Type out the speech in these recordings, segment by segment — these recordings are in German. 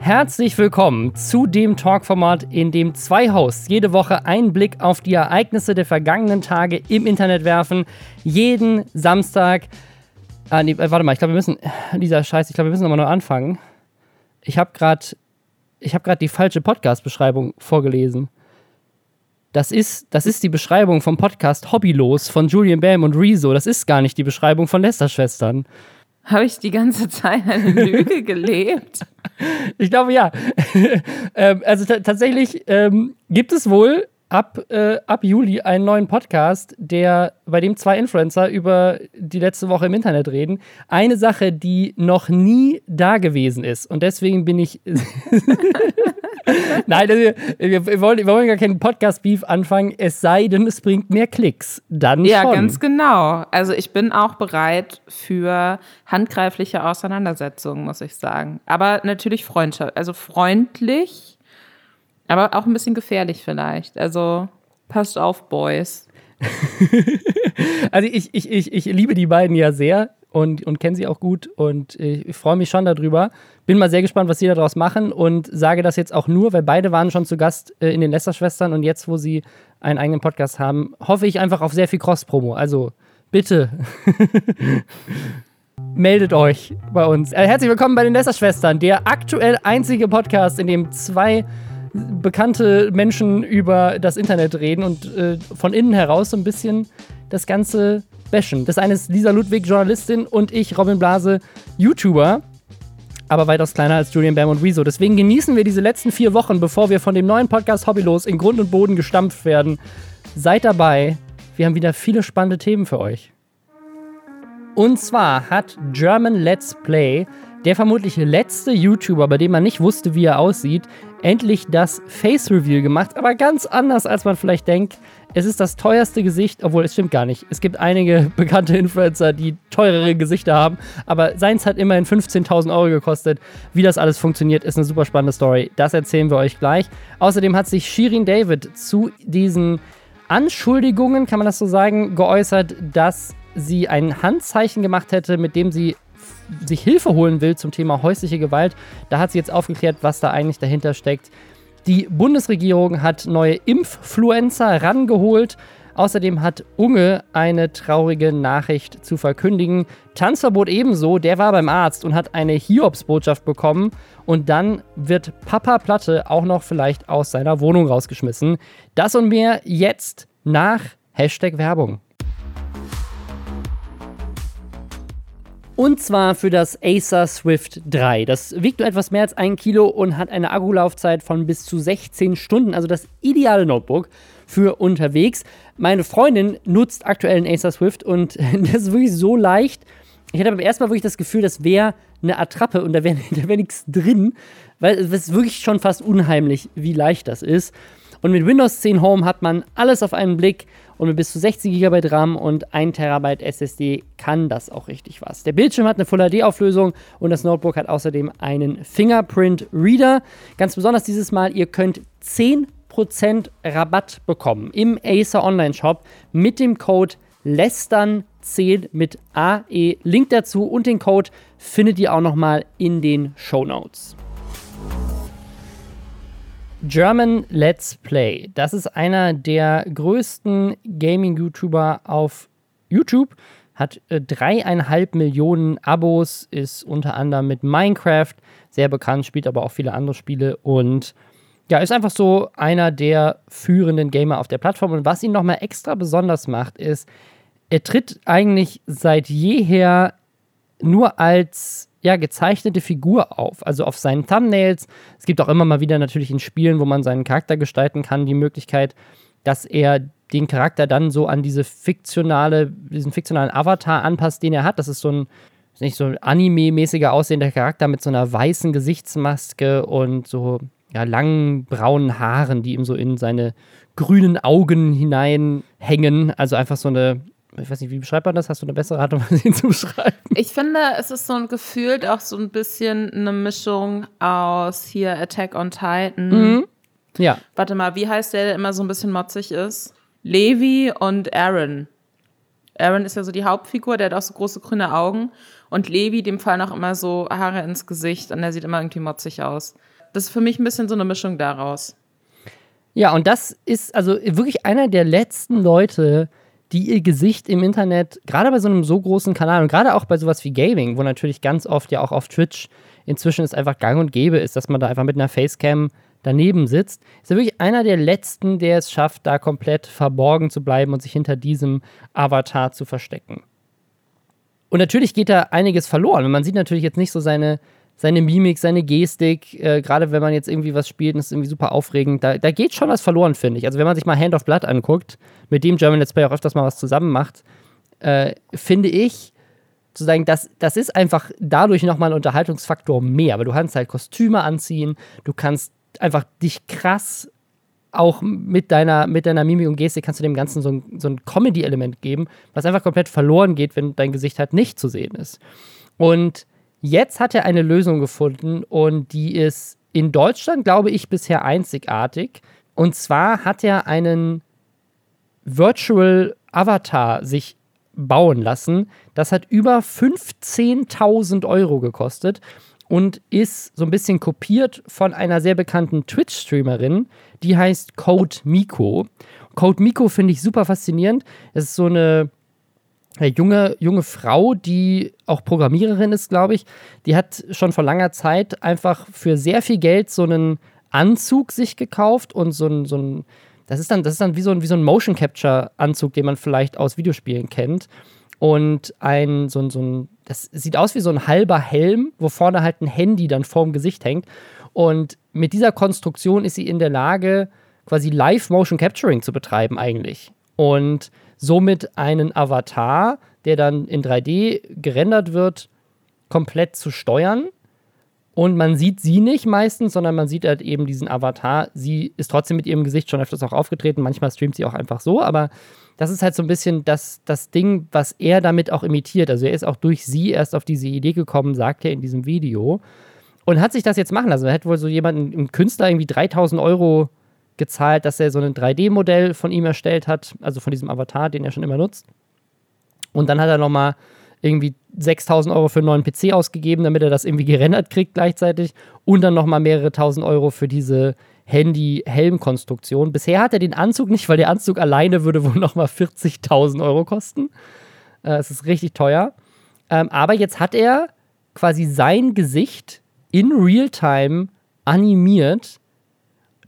Herzlich willkommen zu dem Talkformat, in dem zwei Hosts jede Woche einen Blick auf die Ereignisse der vergangenen Tage im Internet werfen. Jeden Samstag. Ah, nee, warte mal, ich glaube, wir müssen. Dieser Scheiß, ich glaube, wir müssen nochmal neu anfangen. Ich habe gerade. Ich habe gerade die falsche Podcast-Beschreibung vorgelesen. Das ist, das ist die Beschreibung vom Podcast Hobbylos von Julian Bam und Rezo. Das ist gar nicht die Beschreibung von Lester-Schwestern. Habe ich die ganze Zeit eine Lüge gelebt? Ich glaube ja. ähm, also tatsächlich ähm, gibt es wohl ab, äh, ab Juli einen neuen Podcast, der, bei dem zwei Influencer über die letzte Woche im Internet reden. Eine Sache, die noch nie da gewesen ist. Und deswegen bin ich. Nein, also, wir, wir, wollen, wir wollen gar keinen Podcast-Beef anfangen, es sei denn, es bringt mehr Klicks. Dann ja, schon. ganz genau. Also ich bin auch bereit für handgreifliche Auseinandersetzungen, muss ich sagen. Aber natürlich Freundschaft, also freundlich aber auch ein bisschen gefährlich vielleicht. Also passt auf, Boys. also ich, ich, ich, ich liebe die beiden ja sehr und, und kenne sie auch gut und ich freue mich schon darüber. Bin mal sehr gespannt, was sie daraus machen und sage das jetzt auch nur, weil beide waren schon zu Gast äh, in den Lester-Schwestern und jetzt, wo sie einen eigenen Podcast haben, hoffe ich einfach auf sehr viel Cross-Promo. Also bitte. meldet euch bei uns. Äh, herzlich willkommen bei den Lester-Schwestern, der aktuell einzige Podcast, in dem zwei bekannte Menschen über das Internet reden und äh, von innen heraus so ein bisschen das Ganze bashen. Das eine ist Lisa Ludwig, Journalistin, und ich, Robin Blase, YouTuber. Aber weitaus kleiner als Julian Bam und Rezo. Deswegen genießen wir diese letzten vier Wochen, bevor wir von dem neuen Podcast Hobbylos in Grund und Boden gestampft werden. Seid dabei. Wir haben wieder viele spannende Themen für euch. Und zwar hat German Let's Play der vermutlich letzte YouTuber, bei dem man nicht wusste, wie er aussieht, endlich das Face Reveal gemacht, aber ganz anders, als man vielleicht denkt. Es ist das teuerste Gesicht, obwohl es stimmt gar nicht. Es gibt einige bekannte Influencer, die teurere Gesichter haben, aber seins hat immerhin 15.000 Euro gekostet. Wie das alles funktioniert, ist eine super spannende Story. Das erzählen wir euch gleich. Außerdem hat sich Shirin David zu diesen Anschuldigungen, kann man das so sagen, geäußert, dass sie ein Handzeichen gemacht hätte, mit dem sie sich Hilfe holen will zum Thema häusliche Gewalt. Da hat sie jetzt aufgeklärt, was da eigentlich dahinter steckt. Die Bundesregierung hat neue Impffluencer rangeholt. Außerdem hat Unge eine traurige Nachricht zu verkündigen. Tanzverbot ebenso, der war beim Arzt und hat eine Hiobsbotschaft bekommen. Und dann wird Papa Platte auch noch vielleicht aus seiner Wohnung rausgeschmissen. Das und mehr jetzt nach Hashtag Werbung. Und zwar für das Acer Swift 3. Das wiegt nur etwas mehr als ein Kilo und hat eine Akkulaufzeit von bis zu 16 Stunden. Also das ideale Notebook für unterwegs. Meine Freundin nutzt aktuell ein Acer Swift und das ist wirklich so leicht. Ich hatte beim ersten Mal wirklich das Gefühl, das wäre eine Attrappe und da wäre wär nichts drin, weil es ist wirklich schon fast unheimlich, wie leicht das ist. Und mit Windows 10 Home hat man alles auf einen Blick und mit bis zu 60 GB RAM und 1 TB SSD kann das auch richtig was. Der Bildschirm hat eine Full HD-Auflösung und das Notebook hat außerdem einen Fingerprint Reader. Ganz besonders dieses Mal, ihr könnt 10% Rabatt bekommen im Acer Online Shop mit dem Code LESTERN10 mit AE. Link dazu und den Code findet ihr auch nochmal in den Show Notes. German Let's Play. Das ist einer der größten Gaming-YouTuber auf YouTube. Hat äh, dreieinhalb Millionen Abos, ist unter anderem mit Minecraft sehr bekannt, spielt aber auch viele andere Spiele und ja, ist einfach so einer der führenden Gamer auf der Plattform. Und was ihn nochmal extra besonders macht, ist, er tritt eigentlich seit jeher nur als ja, gezeichnete Figur auf. Also auf seinen Thumbnails. Es gibt auch immer mal wieder natürlich in Spielen, wo man seinen Charakter gestalten kann, die Möglichkeit, dass er den Charakter dann so an diese fiktionale, diesen fiktionalen Avatar anpasst, den er hat. Das ist so ein, nicht so anime-mäßiger aussehender Charakter mit so einer weißen Gesichtsmaske und so ja, langen braunen Haaren, die ihm so in seine grünen Augen hineinhängen. Also einfach so eine ich weiß nicht, wie beschreibt man das? Hast du eine bessere Art Weise, ihn zu beschreiben? Ich finde, es ist so ein gefühlt auch so ein bisschen eine Mischung aus hier Attack on Titan. Mhm. Ja. Warte mal, wie heißt der, der immer so ein bisschen motzig ist? Levi und Aaron. Aaron ist ja so die Hauptfigur, der hat auch so große grüne Augen. Und Levi, dem fallen auch immer so Haare ins Gesicht und der sieht immer irgendwie motzig aus. Das ist für mich ein bisschen so eine Mischung daraus. Ja, und das ist also wirklich einer der letzten Leute, die ihr Gesicht im Internet, gerade bei so einem so großen Kanal und gerade auch bei sowas wie Gaming, wo natürlich ganz oft ja auch auf Twitch inzwischen es einfach gang und gäbe ist, dass man da einfach mit einer Facecam daneben sitzt, ist er wirklich einer der letzten, der es schafft, da komplett verborgen zu bleiben und sich hinter diesem Avatar zu verstecken. Und natürlich geht da einiges verloren. Und man sieht natürlich jetzt nicht so seine, seine Mimik, seine Gestik, äh, gerade wenn man jetzt irgendwie was spielt und ist irgendwie super aufregend, da, da geht schon was verloren, finde ich. Also wenn man sich mal Hand of Blood anguckt, mit dem German Let's Play auch öfters mal was zusammen macht, äh, finde ich, sozusagen, das, das ist einfach dadurch nochmal ein Unterhaltungsfaktor mehr. Aber du kannst halt Kostüme anziehen, du kannst einfach dich krass auch mit deiner, mit deiner Mimik und Gestik kannst du dem Ganzen so ein, so ein Comedy-Element geben, was einfach komplett verloren geht, wenn dein Gesicht halt nicht zu sehen ist. Und jetzt hat er eine Lösung gefunden und die ist in Deutschland, glaube ich, bisher einzigartig. Und zwar hat er einen Virtual Avatar sich bauen lassen. Das hat über 15.000 Euro gekostet und ist so ein bisschen kopiert von einer sehr bekannten Twitch-Streamerin, die heißt Code Miko. Code Miko finde ich super faszinierend. Es ist so eine junge, junge Frau, die auch Programmiererin ist, glaube ich. Die hat schon vor langer Zeit einfach für sehr viel Geld so einen Anzug sich gekauft und so ein, so ein das ist dann, das ist dann wie so ein, wie so ein Motion Capture Anzug, den man vielleicht aus Videospielen kennt. Und ein, so ein, so ein, das sieht aus wie so ein halber Helm, wo vorne halt ein Handy dann vorm Gesicht hängt. Und mit dieser Konstruktion ist sie in der Lage, quasi Live Motion Capturing zu betreiben, eigentlich. Und somit einen Avatar, der dann in 3D gerendert wird, komplett zu steuern und man sieht sie nicht meistens, sondern man sieht halt eben diesen Avatar. Sie ist trotzdem mit ihrem Gesicht schon öfters auch aufgetreten. Manchmal streamt sie auch einfach so, aber das ist halt so ein bisschen das, das Ding, was er damit auch imitiert. Also er ist auch durch sie erst auf diese Idee gekommen, sagt er in diesem Video. Und hat sich das jetzt machen lassen. Er hat wohl so jemanden, einen Künstler, irgendwie 3000 Euro gezahlt, dass er so ein 3D-Modell von ihm erstellt hat, also von diesem Avatar, den er schon immer nutzt. Und dann hat er nochmal irgendwie 6000 Euro für einen neuen PC ausgegeben, damit er das irgendwie gerendert kriegt gleichzeitig und dann nochmal mehrere tausend Euro für diese Handy-Helm-Konstruktion. Bisher hat er den Anzug nicht, weil der Anzug alleine würde wohl nochmal 40.000 Euro kosten. Äh, es ist richtig teuer. Ähm, aber jetzt hat er quasi sein Gesicht in Realtime animiert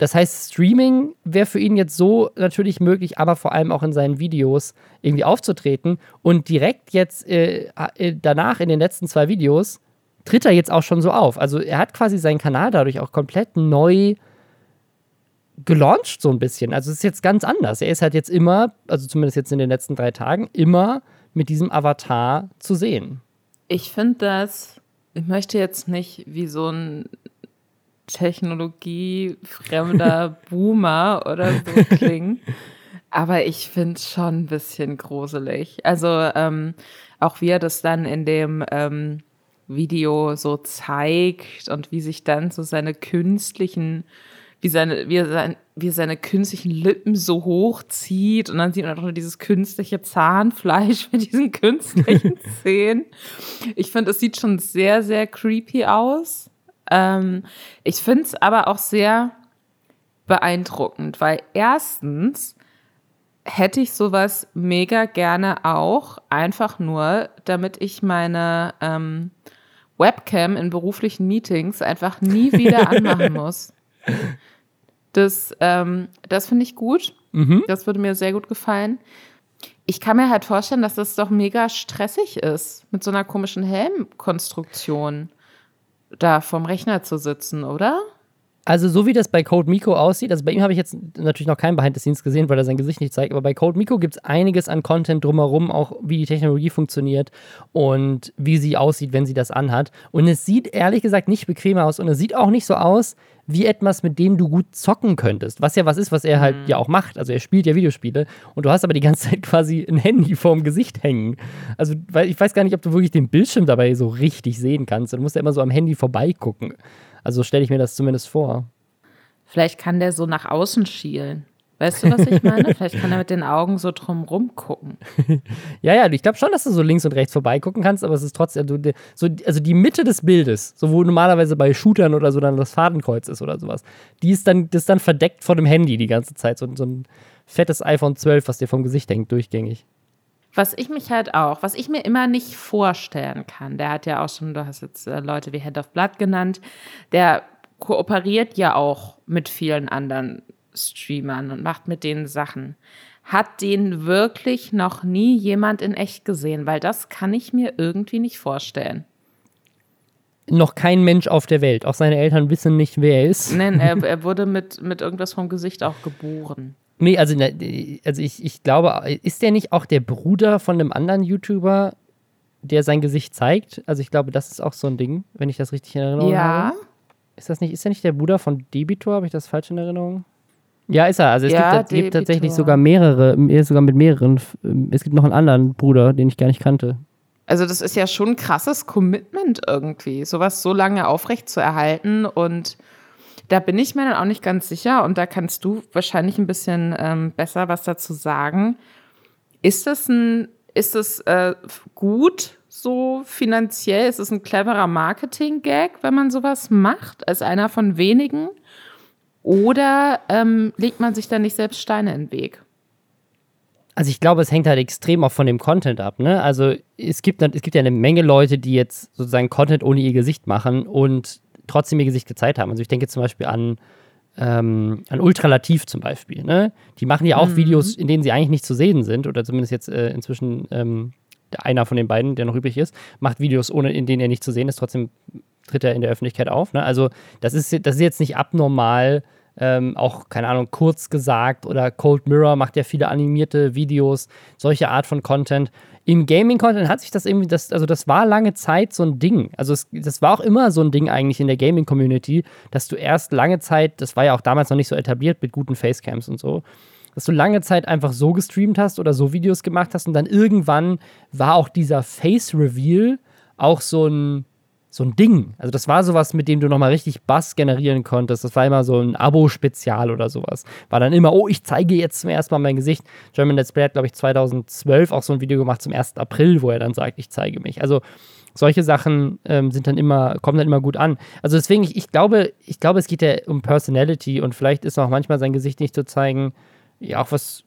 das heißt, Streaming wäre für ihn jetzt so natürlich möglich, aber vor allem auch in seinen Videos irgendwie aufzutreten. Und direkt jetzt äh, äh, danach in den letzten zwei Videos tritt er jetzt auch schon so auf. Also er hat quasi seinen Kanal dadurch auch komplett neu gelauncht, so ein bisschen. Also es ist jetzt ganz anders. Er ist halt jetzt immer, also zumindest jetzt in den letzten drei Tagen, immer mit diesem Avatar zu sehen. Ich finde das, ich möchte jetzt nicht wie so ein technologiefremder Boomer oder so klingen. Aber ich finde es schon ein bisschen gruselig. Also ähm, auch wie er das dann in dem ähm, Video so zeigt und wie sich dann so seine künstlichen, wie seine, wie er, sein, wie seine künstlichen Lippen so hochzieht und dann sieht man auch nur dieses künstliche Zahnfleisch mit diesen künstlichen Zähnen. Ich finde, es sieht schon sehr, sehr creepy aus. Ähm, ich finde es aber auch sehr beeindruckend, weil erstens hätte ich sowas mega gerne auch, einfach nur, damit ich meine ähm, Webcam in beruflichen Meetings einfach nie wieder anmachen muss. Das, ähm, das finde ich gut. Mhm. Das würde mir sehr gut gefallen. Ich kann mir halt vorstellen, dass das doch mega stressig ist mit so einer komischen Helmkonstruktion da vom Rechner zu sitzen, oder? Also, so wie das bei Code Miko aussieht, also bei ihm habe ich jetzt natürlich noch kein Behind the Scenes gesehen, weil er sein Gesicht nicht zeigt, aber bei Code Miko gibt es einiges an Content drumherum, auch wie die Technologie funktioniert und wie sie aussieht, wenn sie das anhat. Und es sieht ehrlich gesagt nicht bequem aus und es sieht auch nicht so aus wie etwas, mit dem du gut zocken könntest. Was ja was ist, was er halt mhm. ja auch macht. Also, er spielt ja Videospiele und du hast aber die ganze Zeit quasi ein Handy vorm Gesicht hängen. Also, ich weiß gar nicht, ob du wirklich den Bildschirm dabei so richtig sehen kannst. Du musst ja immer so am Handy vorbeigucken. Also stelle ich mir das zumindest vor. Vielleicht kann der so nach außen schielen. Weißt du, was ich meine? Vielleicht kann er mit den Augen so drumrum gucken. ja, ja, ich glaube schon, dass du so links und rechts vorbeigucken kannst, aber es ist trotzdem also, so, also die Mitte des Bildes, so wo normalerweise bei Shootern oder so dann das Fadenkreuz ist oder sowas, die ist dann, das ist dann verdeckt vor dem Handy die ganze Zeit. So, so ein fettes iPhone 12, was dir vom Gesicht hängt, durchgängig. Was ich mich halt auch, was ich mir immer nicht vorstellen kann, der hat ja auch schon, du hast jetzt äh, Leute wie Head of Blood genannt, der kooperiert ja auch mit vielen anderen Streamern und macht mit denen Sachen. Hat den wirklich noch nie jemand in echt gesehen? Weil das kann ich mir irgendwie nicht vorstellen. Noch kein Mensch auf der Welt. Auch seine Eltern wissen nicht, wer er ist. Nein, er, er wurde mit, mit irgendwas vom Gesicht auch geboren. Nee, also, also ich, ich glaube, ist der nicht auch der Bruder von einem anderen YouTuber, der sein Gesicht zeigt? Also ich glaube, das ist auch so ein Ding, wenn ich das richtig in Erinnerung ja. habe. Ist das nicht, ist er nicht der Bruder von Debitor? Habe ich das falsch in Erinnerung? Ja, ist er. Also es ja, gibt, gibt, tatsächlich sogar mehrere, sogar mit mehreren. Es gibt noch einen anderen Bruder, den ich gar nicht kannte. Also das ist ja schon ein krasses Commitment irgendwie, sowas so lange aufrecht zu erhalten und da bin ich mir dann auch nicht ganz sicher und da kannst du wahrscheinlich ein bisschen ähm, besser was dazu sagen. Ist das ein, ist das äh, gut so finanziell? Ist es ein cleverer Marketing-Gag, wenn man sowas macht, als einer von wenigen? Oder ähm, legt man sich da nicht selbst Steine in den Weg? Also ich glaube, es hängt halt extrem auch von dem Content ab. Ne? Also es gibt, es gibt ja eine Menge Leute, die jetzt sozusagen Content ohne ihr Gesicht machen und trotzdem ihr Gesicht gezeigt haben. Also ich denke zum Beispiel an, ähm, an Ultralativ zum Beispiel. Ne? Die machen ja auch mhm. Videos, in denen sie eigentlich nicht zu sehen sind oder zumindest jetzt äh, inzwischen ähm, einer von den beiden, der noch übrig ist, macht Videos, ohne in denen er nicht zu sehen ist. Trotzdem tritt er in der Öffentlichkeit auf. Ne? Also das ist, das ist jetzt nicht abnormal. Ähm, auch, keine Ahnung, kurz gesagt oder Cold Mirror macht ja viele animierte Videos, solche Art von Content. Im Gaming-Content hat sich das irgendwie, das, also das war lange Zeit so ein Ding. Also es, das war auch immer so ein Ding eigentlich in der Gaming-Community, dass du erst lange Zeit, das war ja auch damals noch nicht so etabliert mit guten Facecams und so, dass du lange Zeit einfach so gestreamt hast oder so Videos gemacht hast und dann irgendwann war auch dieser Face-Reveal auch so ein, so ein Ding. Also das war sowas, mit dem du nochmal richtig Bass generieren konntest. Das war immer so ein Abo-Spezial oder sowas. War dann immer, oh, ich zeige jetzt zum ersten Mal mein Gesicht. German Let's Play hat, glaube ich, 2012 auch so ein Video gemacht zum 1. April, wo er dann sagt, ich zeige mich. Also solche Sachen ähm, sind dann immer, kommen dann immer gut an. Also deswegen, ich, ich, glaube, ich glaube, es geht ja um Personality und vielleicht ist auch manchmal sein Gesicht nicht zu zeigen, ja auch was,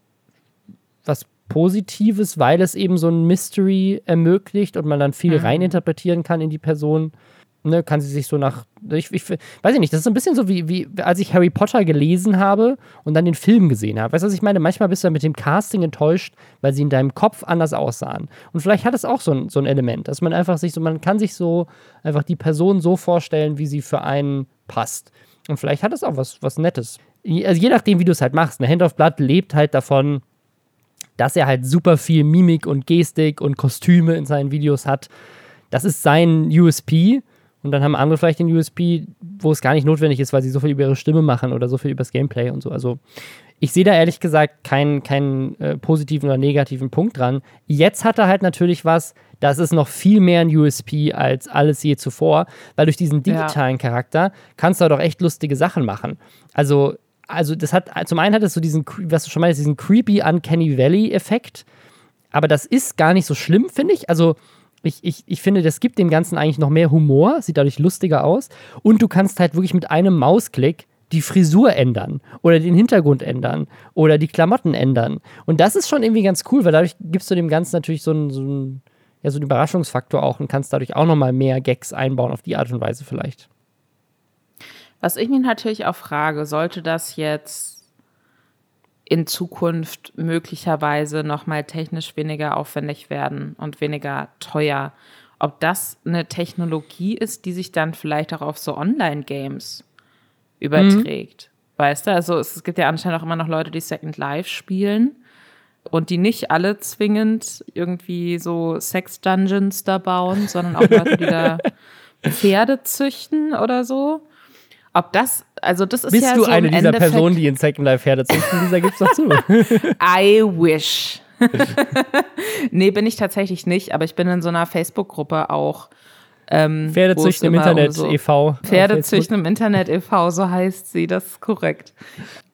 was Positives, weil es eben so ein Mystery ermöglicht und man dann viel mhm. reininterpretieren kann in die Person. Ne, kann sie sich so nach. Ich, ich, weiß ich nicht, das ist so ein bisschen so wie, wie, als ich Harry Potter gelesen habe und dann den Film gesehen habe. Weißt du, was ich meine? Manchmal bist du mit dem Casting enttäuscht, weil sie in deinem Kopf anders aussahen. Und vielleicht hat es auch so ein, so ein Element, dass man einfach sich so, man kann sich so einfach die Person so vorstellen, wie sie für einen passt. Und vielleicht hat es auch was, was Nettes. Also je nachdem, wie du es halt machst. Eine Hand of Blood lebt halt davon, dass er halt super viel Mimik und Gestik und Kostüme in seinen Videos hat. Das ist sein USP. Und dann haben andere vielleicht den USP, wo es gar nicht notwendig ist, weil sie so viel über ihre Stimme machen oder so viel über das Gameplay und so. Also ich sehe da ehrlich gesagt keinen, keinen äh, positiven oder negativen Punkt dran. Jetzt hat er halt natürlich was, das ist noch viel mehr ein USP als alles je zuvor, weil durch diesen digitalen ja. Charakter kannst du doch echt lustige Sachen machen. Also also das hat, zum einen hat es so diesen, was du schon meinst, diesen creepy Uncanny Valley-Effekt. Aber das ist gar nicht so schlimm, finde ich. Also ich, ich, ich finde, das gibt dem Ganzen eigentlich noch mehr Humor, sieht dadurch lustiger aus. Und du kannst halt wirklich mit einem Mausklick die Frisur ändern oder den Hintergrund ändern oder die Klamotten ändern. Und das ist schon irgendwie ganz cool, weil dadurch gibst du dem Ganzen natürlich so einen, so einen, ja, so einen Überraschungsfaktor auch und kannst dadurch auch nochmal mehr Gags einbauen auf die Art und Weise vielleicht. Was ich mir natürlich auch frage, sollte das jetzt in Zukunft möglicherweise nochmal technisch weniger aufwendig werden und weniger teuer, ob das eine Technologie ist, die sich dann vielleicht auch auf so Online-Games überträgt. Mhm. Weißt du, also es, gibt ja anscheinend auch immer noch Leute, die Second Life spielen und die nicht alle zwingend irgendwie so Sex-Dungeons da bauen, sondern auch Leute, die da Pferde züchten oder so. Ob das, also das ist Bist ja du so eine dieser Endeffekt Personen, die in Second Life Pferde züchten? Dieser gibt's doch zu. I wish. nee, bin ich tatsächlich nicht, aber ich bin in so einer Facebook-Gruppe auch. Ähm, Pferdezüchten im Internet um so e.V. Pferdezüchten im Internet e.V., so heißt sie, das ist korrekt.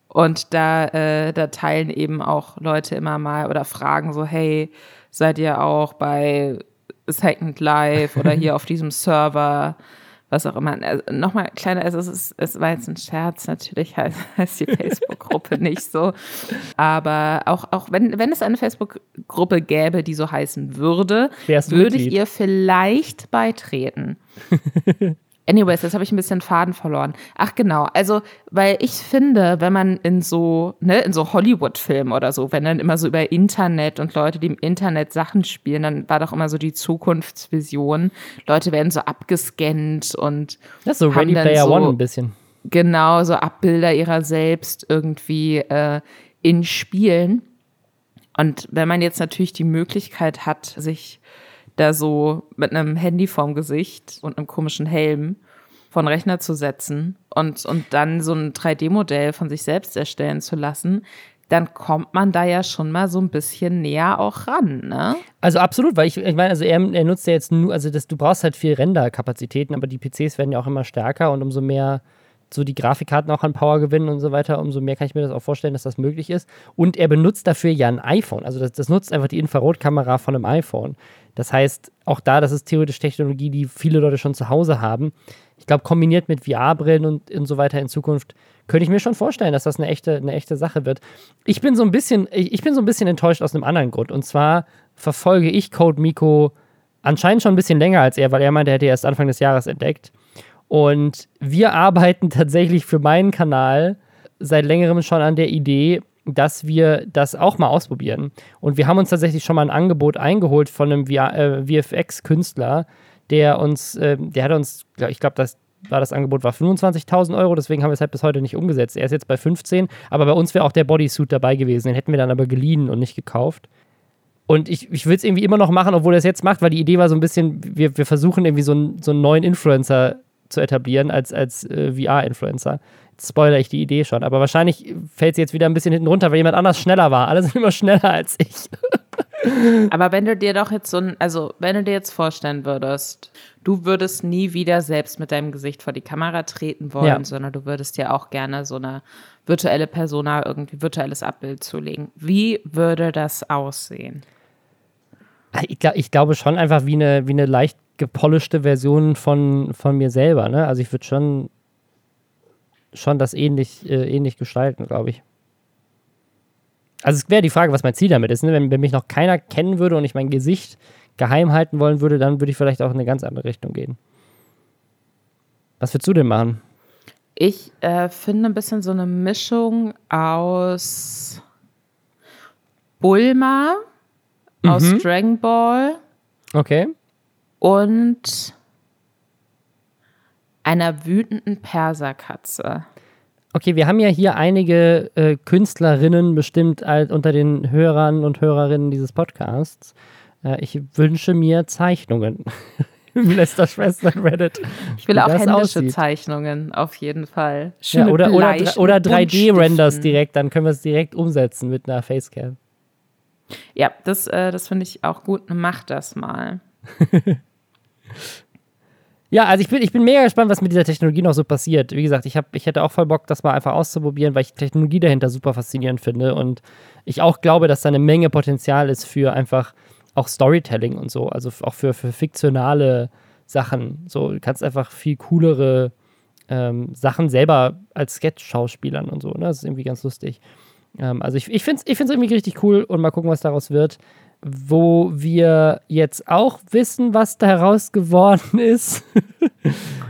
Und da, äh, da teilen eben auch Leute immer mal oder fragen so, hey, seid ihr auch bei Second Life oder hier auf diesem Server? Was auch immer. Also, Nochmal kleiner, also es, ist, es war jetzt ein Scherz, natürlich heißt, heißt die Facebook-Gruppe nicht so. Aber auch, auch wenn, wenn es eine Facebook-Gruppe gäbe, die so heißen würde, würde ich ihr vielleicht beitreten. Anyways, jetzt habe ich ein bisschen Faden verloren. Ach genau, also weil ich finde, wenn man in so ne, in so Hollywood-Filmen oder so, wenn dann immer so über Internet und Leute, die im Internet Sachen spielen, dann war doch immer so die Zukunftsvision. Leute werden so abgescannt und das ist so Ready Player so, One ein bisschen. Genau, so Abbilder ihrer selbst irgendwie äh, in Spielen. Und wenn man jetzt natürlich die Möglichkeit hat, sich da so mit einem Handy vorm Gesicht und einem komischen Helm von Rechner zu setzen und, und dann so ein 3D-Modell von sich selbst erstellen zu lassen, dann kommt man da ja schon mal so ein bisschen näher auch ran, ne? Also absolut, weil ich, ich meine, also er, er nutzt ja jetzt nur, also das, du brauchst halt viel Renderkapazitäten, aber die PCs werden ja auch immer stärker und umso mehr so die Grafikkarten auch an Power gewinnen und so weiter, umso mehr kann ich mir das auch vorstellen, dass das möglich ist. Und er benutzt dafür ja ein iPhone. Also das, das nutzt einfach die Infrarotkamera von einem iPhone. Das heißt, auch da, das ist theoretisch Technologie, die viele Leute schon zu Hause haben. Ich glaube, kombiniert mit VR-Brillen und, und so weiter in Zukunft, könnte ich mir schon vorstellen, dass das eine echte, eine echte Sache wird. Ich bin so ein bisschen, ich bin so ein bisschen enttäuscht aus einem anderen Grund. Und zwar verfolge ich Code Miko anscheinend schon ein bisschen länger als er, weil er meinte, er hätte erst Anfang des Jahres entdeckt. Und wir arbeiten tatsächlich für meinen Kanal seit längerem schon an der Idee, dass wir das auch mal ausprobieren. Und wir haben uns tatsächlich schon mal ein Angebot eingeholt von einem äh, VFX-Künstler, der uns, äh, der hat uns, ich glaube, das war das Angebot war 25.000 Euro, deswegen haben wir es halt bis heute nicht umgesetzt. Er ist jetzt bei 15, aber bei uns wäre auch der Bodysuit dabei gewesen. Den hätten wir dann aber geliehen und nicht gekauft. Und ich, ich will es irgendwie immer noch machen, obwohl er es jetzt macht, weil die Idee war so ein bisschen, wir, wir versuchen irgendwie so, ein, so einen neuen Influencer zu etablieren als, als äh, VR-Influencer. Jetzt spoilere ich die Idee schon, aber wahrscheinlich fällt sie jetzt wieder ein bisschen hinten runter, weil jemand anders schneller war. Alle sind immer schneller als ich. aber wenn du dir doch jetzt so ein, also wenn du dir jetzt vorstellen würdest, du würdest nie wieder selbst mit deinem Gesicht vor die Kamera treten wollen, ja. sondern du würdest dir auch gerne so eine virtuelle Persona, irgendwie virtuelles Abbild zulegen. Wie würde das aussehen? Ich, ich glaube schon einfach wie eine, wie eine leicht gepolischte Version von, von mir selber. Ne? Also ich würde schon, schon das ähnlich, äh, ähnlich gestalten, glaube ich. Also es wäre die Frage, was mein Ziel damit ist. Ne? Wenn, wenn mich noch keiner kennen würde und ich mein Gesicht geheim halten wollen würde, dann würde ich vielleicht auch in eine ganz andere Richtung gehen. Was würdest du denn machen? Ich äh, finde ein bisschen so eine Mischung aus Bulma, mhm. aus Dragon Ball. Okay und einer wütenden Perserkatze. Okay, wir haben ja hier einige äh, Künstlerinnen bestimmt als unter den Hörern und Hörerinnen dieses Podcasts. Äh, ich wünsche mir Zeichnungen. Lester Schwestern Reddit. Ich will auch händische aussieht. Zeichnungen, auf jeden Fall. Ja, oder, oder, oder 3D-Renders direkt, dann können wir es direkt umsetzen mit einer Facecam. Ja, das, äh, das finde ich auch gut. Mach das mal. Ja, also ich bin, ich bin mega gespannt, was mit dieser Technologie noch so passiert. Wie gesagt, ich, hab, ich hätte auch voll Bock, das mal einfach auszuprobieren, weil ich die Technologie dahinter super faszinierend finde und ich auch glaube, dass da eine Menge Potenzial ist für einfach auch Storytelling und so, also auch für, für fiktionale Sachen. So, du kannst einfach viel coolere ähm, Sachen selber als Sketch-Schauspielern und so, ne? Das ist irgendwie ganz lustig. Ähm, also ich, ich finde es ich find's irgendwie richtig cool und mal gucken, was daraus wird wo wir jetzt auch wissen, was da heraus geworden ist.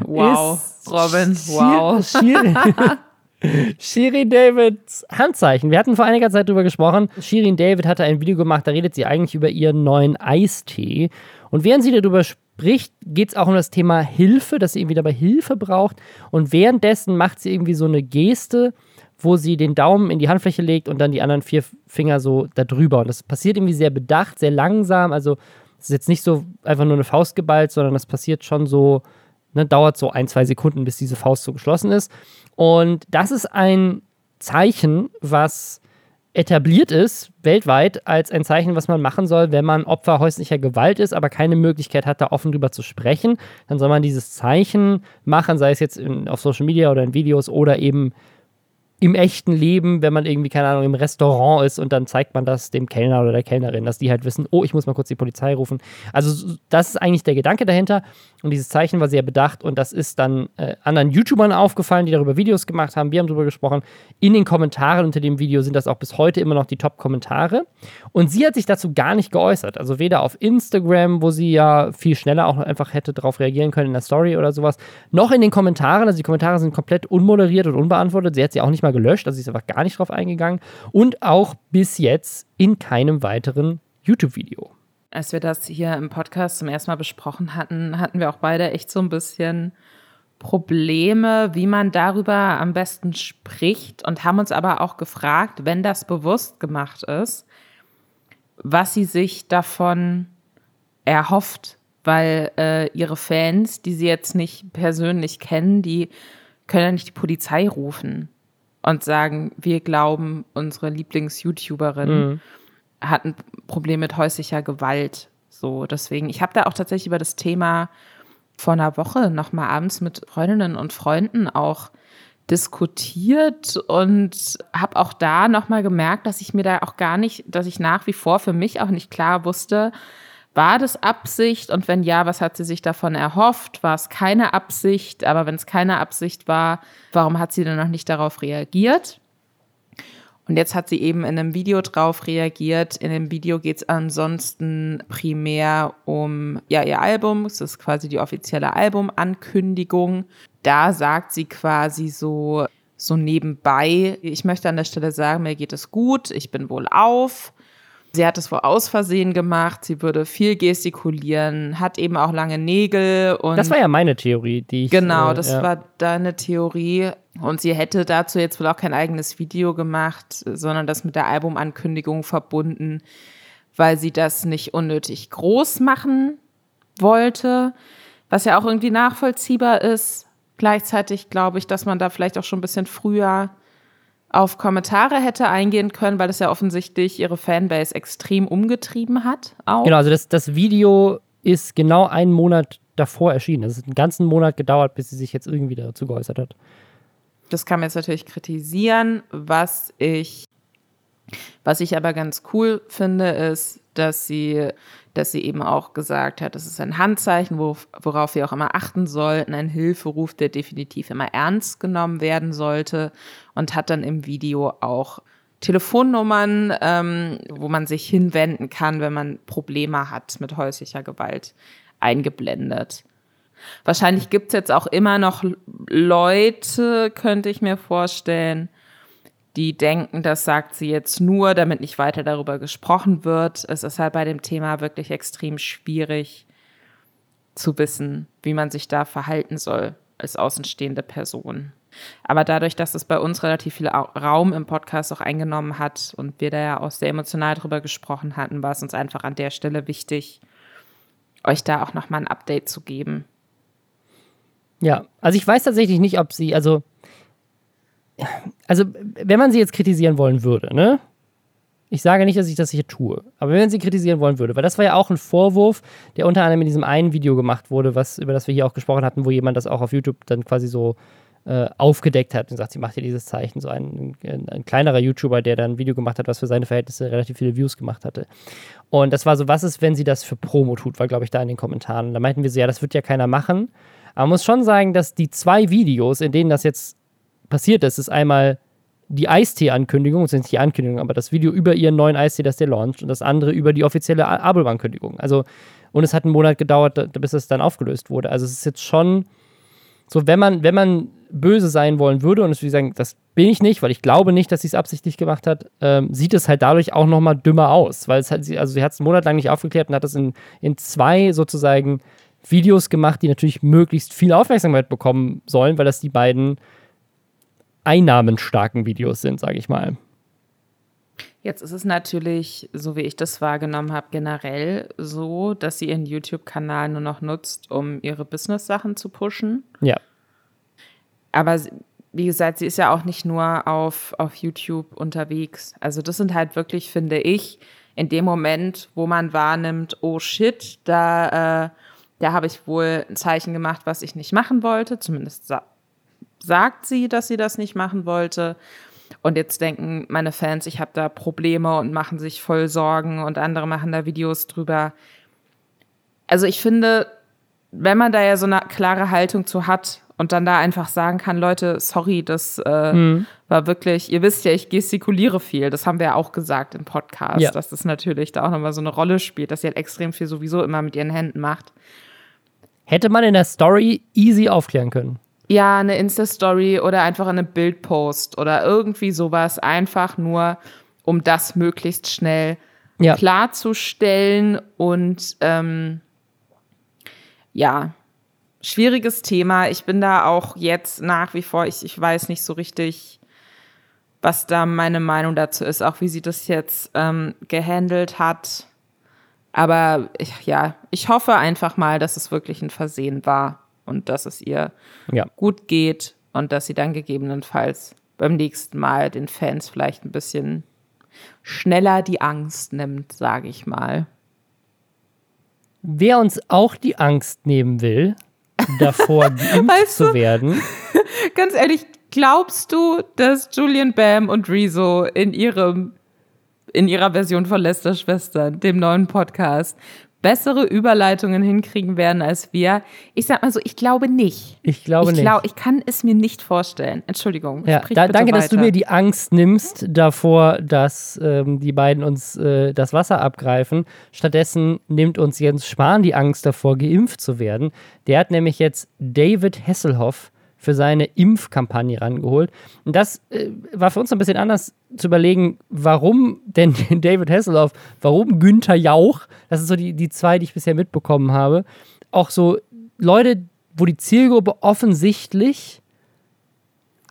Wow, ist Robin, wow. Shirin, Shirin Davids Handzeichen. Wir hatten vor einiger Zeit darüber gesprochen. Shirin David hatte ein Video gemacht, da redet sie eigentlich über ihren neuen Eistee. Und während sie darüber spricht, geht es auch um das Thema Hilfe, dass sie irgendwie dabei Hilfe braucht. Und währenddessen macht sie irgendwie so eine Geste, wo sie den Daumen in die Handfläche legt und dann die anderen vier Finger so da drüber. Und das passiert irgendwie sehr bedacht, sehr langsam. Also es ist jetzt nicht so einfach nur eine Faust geballt, sondern das passiert schon so, ne, dauert so ein, zwei Sekunden, bis diese Faust so geschlossen ist. Und das ist ein Zeichen, was etabliert ist weltweit als ein Zeichen, was man machen soll, wenn man Opfer häuslicher Gewalt ist, aber keine Möglichkeit hat, da offen drüber zu sprechen. Dann soll man dieses Zeichen machen, sei es jetzt in, auf Social Media oder in Videos oder eben im echten Leben, wenn man irgendwie, keine Ahnung, im Restaurant ist und dann zeigt man das dem Kellner oder der Kellnerin, dass die halt wissen, oh, ich muss mal kurz die Polizei rufen. Also das ist eigentlich der Gedanke dahinter und dieses Zeichen war sehr bedacht und das ist dann äh, anderen YouTubern aufgefallen, die darüber Videos gemacht haben. Wir haben darüber gesprochen. In den Kommentaren unter dem Video sind das auch bis heute immer noch die Top-Kommentare und sie hat sich dazu gar nicht geäußert. Also weder auf Instagram, wo sie ja viel schneller auch einfach hätte darauf reagieren können in der Story oder sowas, noch in den Kommentaren. Also die Kommentare sind komplett unmoderiert und unbeantwortet. Sie hat sie auch nicht mal gelöscht, also ist einfach gar nicht drauf eingegangen. Und auch bis jetzt in keinem weiteren YouTube-Video. Als wir das hier im Podcast zum ersten Mal besprochen hatten, hatten wir auch beide echt so ein bisschen Probleme, wie man darüber am besten spricht und haben uns aber auch gefragt, wenn das bewusst gemacht ist, was sie sich davon erhofft, weil äh, ihre Fans, die sie jetzt nicht persönlich kennen, die können ja nicht die Polizei rufen und sagen, wir glauben, unsere Lieblings-YouTuberin mhm. hat ein Problem mit häuslicher Gewalt. So, deswegen, ich habe da auch tatsächlich über das Thema vor einer Woche nochmal abends mit Freundinnen und Freunden auch diskutiert und habe auch da nochmal gemerkt, dass ich mir da auch gar nicht, dass ich nach wie vor für mich auch nicht klar wusste, war das Absicht und wenn ja, was hat sie sich davon erhofft? War es keine Absicht? Aber wenn es keine Absicht war, warum hat sie denn noch nicht darauf reagiert? Und jetzt hat sie eben in einem Video drauf reagiert. In dem Video geht es ansonsten primär um ja, ihr Album. Es ist quasi die offizielle Albumankündigung. Da sagt sie quasi so, so nebenbei, ich möchte an der Stelle sagen, mir geht es gut, ich bin wohl auf. Sie hat es wohl aus Versehen gemacht, sie würde viel gestikulieren, hat eben auch lange Nägel und. Das war ja meine Theorie, die ich. Genau, äh, das ja. war deine Theorie. Und sie hätte dazu jetzt wohl auch kein eigenes Video gemacht, sondern das mit der Albumankündigung verbunden, weil sie das nicht unnötig groß machen wollte. Was ja auch irgendwie nachvollziehbar ist. Gleichzeitig glaube ich, dass man da vielleicht auch schon ein bisschen früher auf Kommentare hätte eingehen können, weil das ja offensichtlich ihre Fanbase extrem umgetrieben hat. Auch. Genau, also das, das Video ist genau einen Monat davor erschienen. Es hat einen ganzen Monat gedauert, bis sie sich jetzt irgendwie dazu geäußert hat. Das kann man jetzt natürlich kritisieren. Was ich, was ich aber ganz cool finde, ist, dass sie dass sie eben auch gesagt hat, das ist ein Handzeichen, worauf wir auch immer achten sollten, ein Hilferuf, der definitiv immer ernst genommen werden sollte und hat dann im Video auch Telefonnummern, ähm, wo man sich hinwenden kann, wenn man Probleme hat mit häuslicher Gewalt, eingeblendet. Wahrscheinlich gibt es jetzt auch immer noch Leute, könnte ich mir vorstellen, die denken, das sagt sie jetzt nur, damit nicht weiter darüber gesprochen wird. Es ist halt bei dem Thema wirklich extrem schwierig zu wissen, wie man sich da verhalten soll als außenstehende Person. Aber dadurch, dass es bei uns relativ viel Raum im Podcast auch eingenommen hat und wir da ja auch sehr emotional drüber gesprochen hatten, war es uns einfach an der Stelle wichtig, euch da auch nochmal ein Update zu geben. Ja, also ich weiß tatsächlich nicht, ob sie, also also wenn man sie jetzt kritisieren wollen würde, ne? Ich sage nicht, dass ich das hier tue, aber wenn man sie kritisieren wollen würde, weil das war ja auch ein Vorwurf, der unter anderem in diesem einen Video gemacht wurde, was, über das wir hier auch gesprochen hatten, wo jemand das auch auf YouTube dann quasi so äh, aufgedeckt hat und sagt, sie macht hier dieses Zeichen. So ein, ein, ein, kleinerer YouTuber, der dann ein Video gemacht hat, was für seine Verhältnisse relativ viele Views gemacht hatte. Und das war so, was ist, wenn sie das für Promo tut, war, glaube ich, da in den Kommentaren. Da meinten wir so, ja, das wird ja keiner machen. Aber man muss schon sagen, dass die zwei Videos, in denen das jetzt passiert ist, ist einmal die Eistee-Ankündigung, das ist nicht die Ankündigung, aber das Video über ihren neuen Eistee, das der launcht, und das andere über die offizielle Abo-Ankündigung. Also, und es hat einen Monat gedauert, bis es dann aufgelöst wurde. Also es ist jetzt schon so, wenn man, wenn man böse sein wollen würde, und es würde sagen, das bin ich nicht, weil ich glaube nicht, dass sie es absichtlich gemacht hat, ähm, sieht es halt dadurch auch nochmal dümmer aus. Weil es sie, also sie hat es einen Monat lang nicht aufgeklärt und hat es in, in zwei sozusagen Videos gemacht, die natürlich möglichst viel Aufmerksamkeit bekommen sollen, weil das die beiden einnahmenstarken Videos sind, sage ich mal. Jetzt ist es natürlich, so wie ich das wahrgenommen habe, generell so, dass sie ihren YouTube-Kanal nur noch nutzt, um ihre Business-Sachen zu pushen. Ja. Aber wie gesagt, sie ist ja auch nicht nur auf, auf YouTube unterwegs. Also das sind halt wirklich, finde ich, in dem Moment, wo man wahrnimmt, oh shit, da, äh, da habe ich wohl ein Zeichen gemacht, was ich nicht machen wollte. Zumindest sagt sie, dass sie das nicht machen wollte. Und jetzt denken meine Fans, ich habe da Probleme und machen sich voll Sorgen und andere machen da Videos drüber. Also ich finde, wenn man da ja so eine klare Haltung zu hat und dann da einfach sagen kann, Leute, sorry, das äh, mhm. war wirklich, ihr wisst ja, ich gestikuliere viel, das haben wir ja auch gesagt im Podcast, ja. dass das natürlich da auch nochmal so eine Rolle spielt, dass sie halt extrem viel sowieso immer mit ihren Händen macht. Hätte man in der Story easy aufklären können. Ja, eine Insta-Story oder einfach eine Bildpost oder irgendwie sowas, einfach nur, um das möglichst schnell ja. klarzustellen und ähm, ja, schwieriges Thema. Ich bin da auch jetzt nach wie vor, ich, ich weiß nicht so richtig, was da meine Meinung dazu ist, auch wie sie das jetzt ähm, gehandelt hat. Aber ich, ja, ich hoffe einfach mal, dass es wirklich ein Versehen war und dass es ihr ja. gut geht und dass sie dann gegebenenfalls beim nächsten Mal den Fans vielleicht ein bisschen schneller die Angst nimmt, sage ich mal. Wer uns auch die Angst nehmen will, davor geimpft weißt zu werden. Ganz ehrlich, glaubst du, dass Julian Bam und Rezo in ihrem in ihrer Version von Lester Schwestern, dem neuen Podcast, bessere Überleitungen hinkriegen werden als wir. Ich sag mal so, ich glaube nicht. Ich glaube ich nicht. Glaub, ich kann es mir nicht vorstellen. Entschuldigung. Ja, da, danke, weiter. dass du mir die Angst nimmst davor, dass ähm, die beiden uns äh, das Wasser abgreifen. Stattdessen nimmt uns Jens Spahn die Angst davor, geimpft zu werden. Der hat nämlich jetzt David Hasselhoff für seine Impfkampagne rangeholt. Und das äh, war für uns ein bisschen anders zu überlegen, warum denn David Hasselhoff, warum Günther Jauch, das sind so die, die zwei, die ich bisher mitbekommen habe, auch so Leute, wo die Zielgruppe offensichtlich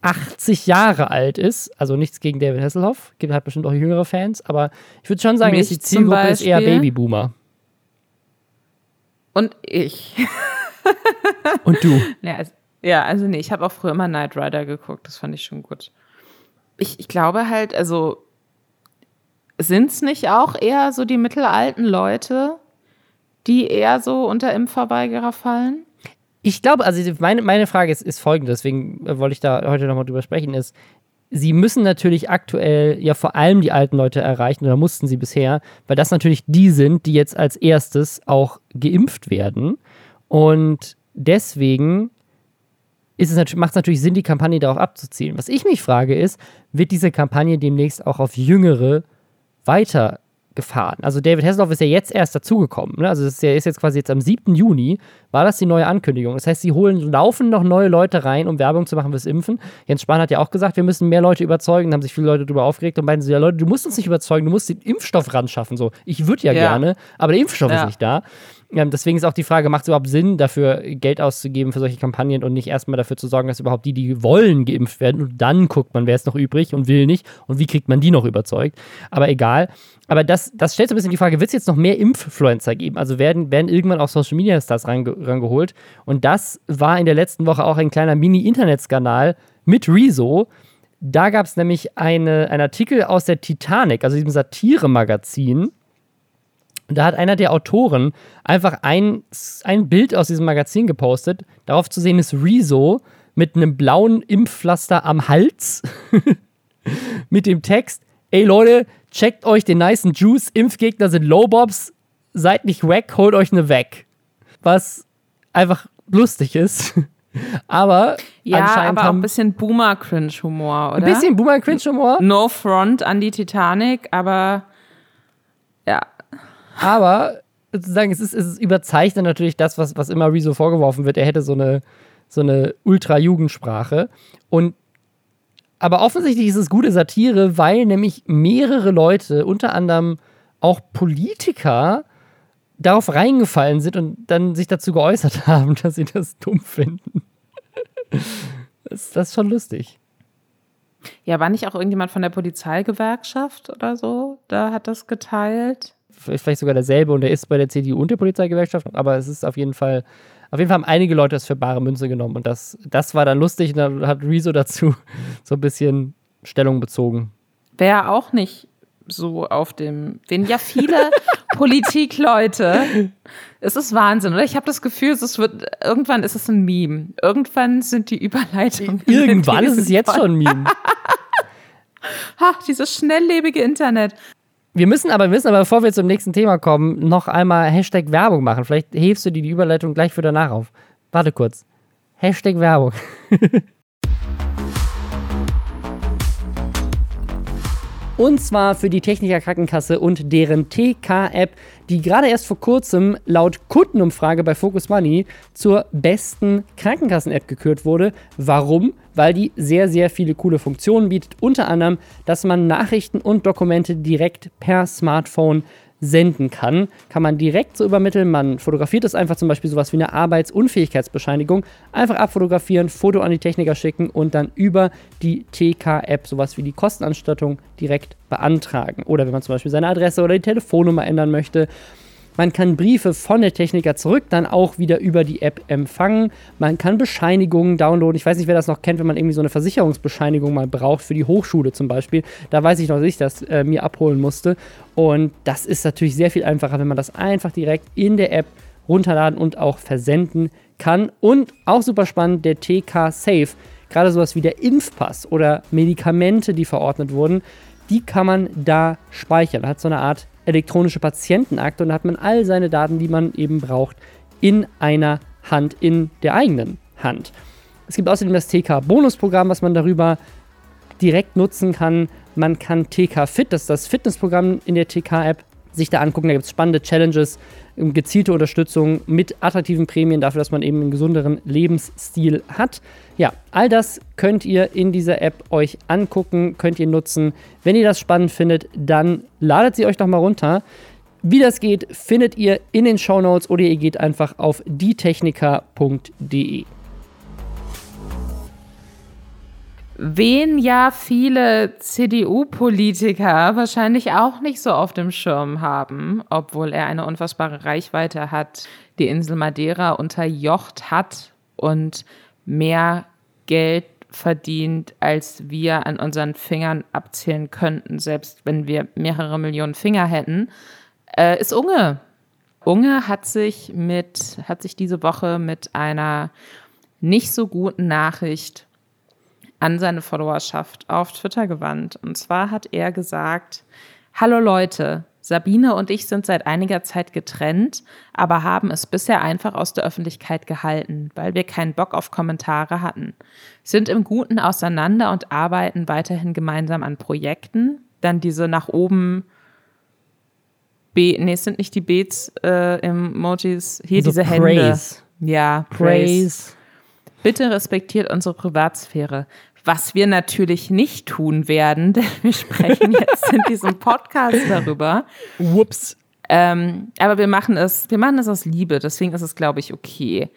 80 Jahre alt ist, also nichts gegen David Hasselhoff, gibt halt bestimmt auch jüngere Fans, aber ich würde schon sagen, dass die Zielgruppe ist eher Babyboomer. Und ich. Und du. Ja, also ja, also nee, ich habe auch früher immer Knight Rider geguckt, das fand ich schon gut. Ich, ich glaube halt, also sind es nicht auch eher so die mittelalten Leute, die eher so unter Impfverweigerer fallen? Ich glaube, also meine, meine Frage ist, ist folgende, deswegen wollte ich da heute nochmal drüber sprechen, ist, sie müssen natürlich aktuell ja vor allem die alten Leute erreichen, oder mussten sie bisher, weil das natürlich die sind, die jetzt als erstes auch geimpft werden. Und deswegen macht es natürlich Sinn, die Kampagne darauf abzuzielen. Was ich mich frage ist, wird diese Kampagne demnächst auch auf Jüngere weitergefahren? Also David Hasselhoff ist ja jetzt erst dazugekommen. Ne? Also er ist jetzt quasi jetzt am 7. Juni, war das die neue Ankündigung. Das heißt, sie holen, laufen noch neue Leute rein, um Werbung zu machen fürs Impfen. Jens Spahn hat ja auch gesagt, wir müssen mehr Leute überzeugen. Da haben sich viele Leute darüber aufgeregt und meinten so, ja Leute, du musst uns nicht überzeugen, du musst den Impfstoff ran schaffen. So, ich würde ja, ja, gerne, aber der Impfstoff ja. ist nicht da. Deswegen ist auch die Frage, macht es überhaupt Sinn, dafür Geld auszugeben für solche Kampagnen und nicht erstmal dafür zu sorgen, dass überhaupt die, die wollen, geimpft werden und dann guckt man, wer ist noch übrig und will nicht und wie kriegt man die noch überzeugt. Aber egal. Aber das, das stellt so ein bisschen die Frage, wird es jetzt noch mehr Influencer geben? Also werden, werden irgendwann auch Social Media Stars range, rangeholt? Und das war in der letzten Woche auch ein kleiner Mini-Internetskandal mit Rezo. Da gab es nämlich eine, einen Artikel aus der Titanic, also diesem Satire-Magazin, und da hat einer der Autoren einfach ein, ein Bild aus diesem Magazin gepostet. Darauf zu sehen ist Rezo mit einem blauen Impfpflaster am Hals. mit dem Text: Ey Leute, checkt euch den nicen Juice. Impfgegner sind Lowbobs. Seid nicht wack, holt euch eine weg. Was einfach lustig ist. aber ja, anscheinend aber auch ein bisschen Boomer-Cringe-Humor, oder? Ein bisschen Boomer-Cringe-Humor. No front an die Titanic, aber ja. Aber sozusagen, es ist, es überzeichnet natürlich das, was, was immer Rezo vorgeworfen wird. Er hätte so eine, so eine Ultra-Jugendsprache. Und aber offensichtlich ist es gute Satire, weil nämlich mehrere Leute, unter anderem auch Politiker, darauf reingefallen sind und dann sich dazu geäußert haben, dass sie das dumm finden. das, das ist schon lustig. Ja, war nicht auch irgendjemand von der Polizeigewerkschaft oder so? Da hat das geteilt vielleicht sogar derselbe und der ist bei der CDU und der Polizeigewerkschaft, aber es ist auf jeden Fall, auf jeden Fall haben einige Leute das für bare Münze genommen und das, das war dann lustig und dann hat Rezo dazu so ein bisschen Stellung bezogen. Wäre auch nicht so auf dem, wen ja viele Politikleute, es ist Wahnsinn, oder? Ich habe das Gefühl, es wird, irgendwann ist es ein Meme. Irgendwann sind die Überleitungen. Irgendwann ist es jetzt schon ein Meme. Ha, dieses schnelllebige Internet. Wir müssen aber, müssen aber, bevor wir zum nächsten Thema kommen, noch einmal Hashtag Werbung machen. Vielleicht hebst du dir die Überleitung gleich für danach auf. Warte kurz. Hashtag Werbung. Und zwar für die Techniker Krankenkasse und deren TK-App, die gerade erst vor kurzem laut Kundenumfrage bei Focus Money zur besten Krankenkassen-App gekürt wurde. Warum? Weil die sehr, sehr viele coole Funktionen bietet. Unter anderem, dass man Nachrichten und Dokumente direkt per Smartphone senden kann, kann man direkt so übermitteln. Man fotografiert es einfach zum Beispiel sowas wie eine Arbeitsunfähigkeitsbescheinigung. Einfach abfotografieren, Foto an die Techniker schicken und dann über die TK-App sowas wie die Kostenanstattung direkt beantragen. Oder wenn man zum Beispiel seine Adresse oder die Telefonnummer ändern möchte man kann Briefe von der Techniker zurück dann auch wieder über die App empfangen. Man kann Bescheinigungen downloaden. Ich weiß nicht, wer das noch kennt, wenn man irgendwie so eine Versicherungsbescheinigung mal braucht, für die Hochschule zum Beispiel. Da weiß ich noch, dass ich das äh, mir abholen musste. Und das ist natürlich sehr viel einfacher, wenn man das einfach direkt in der App runterladen und auch versenden kann. Und auch super spannend, der TK Safe. Gerade sowas wie der Impfpass oder Medikamente, die verordnet wurden, die kann man da speichern. Da hat so eine Art elektronische Patientenakte und da hat man all seine Daten, die man eben braucht, in einer Hand, in der eigenen Hand. Es gibt außerdem das TK-Bonusprogramm, was man darüber direkt nutzen kann. Man kann TK Fit, das ist das Fitnessprogramm in der TK-App, sich da angucken. Da gibt es spannende Challenges, ähm, gezielte Unterstützung mit attraktiven Prämien dafür, dass man eben einen gesünderen Lebensstil hat. Ja, all das könnt ihr in dieser App euch angucken, könnt ihr nutzen. Wenn ihr das spannend findet, dann ladet sie euch doch mal runter. Wie das geht, findet ihr in den Show Notes oder ihr geht einfach auf dietechniker.de. wen ja viele CDU-Politiker wahrscheinlich auch nicht so auf dem Schirm haben, obwohl er eine unfassbare Reichweite hat, die Insel Madeira unterjocht hat und mehr Geld verdient, als wir an unseren Fingern abzählen könnten, selbst wenn wir mehrere Millionen Finger hätten, äh, ist Unge. Unge hat sich mit, hat sich diese Woche mit einer nicht so guten Nachricht an seine Followerschaft auf Twitter gewandt. Und zwar hat er gesagt, Hallo Leute, Sabine und ich sind seit einiger Zeit getrennt, aber haben es bisher einfach aus der Öffentlichkeit gehalten, weil wir keinen Bock auf Kommentare hatten. Sind im Guten auseinander und arbeiten weiterhin gemeinsam an Projekten. Dann diese nach oben B, nee, es sind nicht die Beats äh, Emojis, hier also diese praise. Hände. Ja, praise. praise. Bitte respektiert unsere Privatsphäre. Was wir natürlich nicht tun werden, denn wir sprechen jetzt in diesem Podcast darüber. Whoops. Ähm, aber wir machen es, wir machen es aus Liebe, deswegen ist es, glaube ich, okay.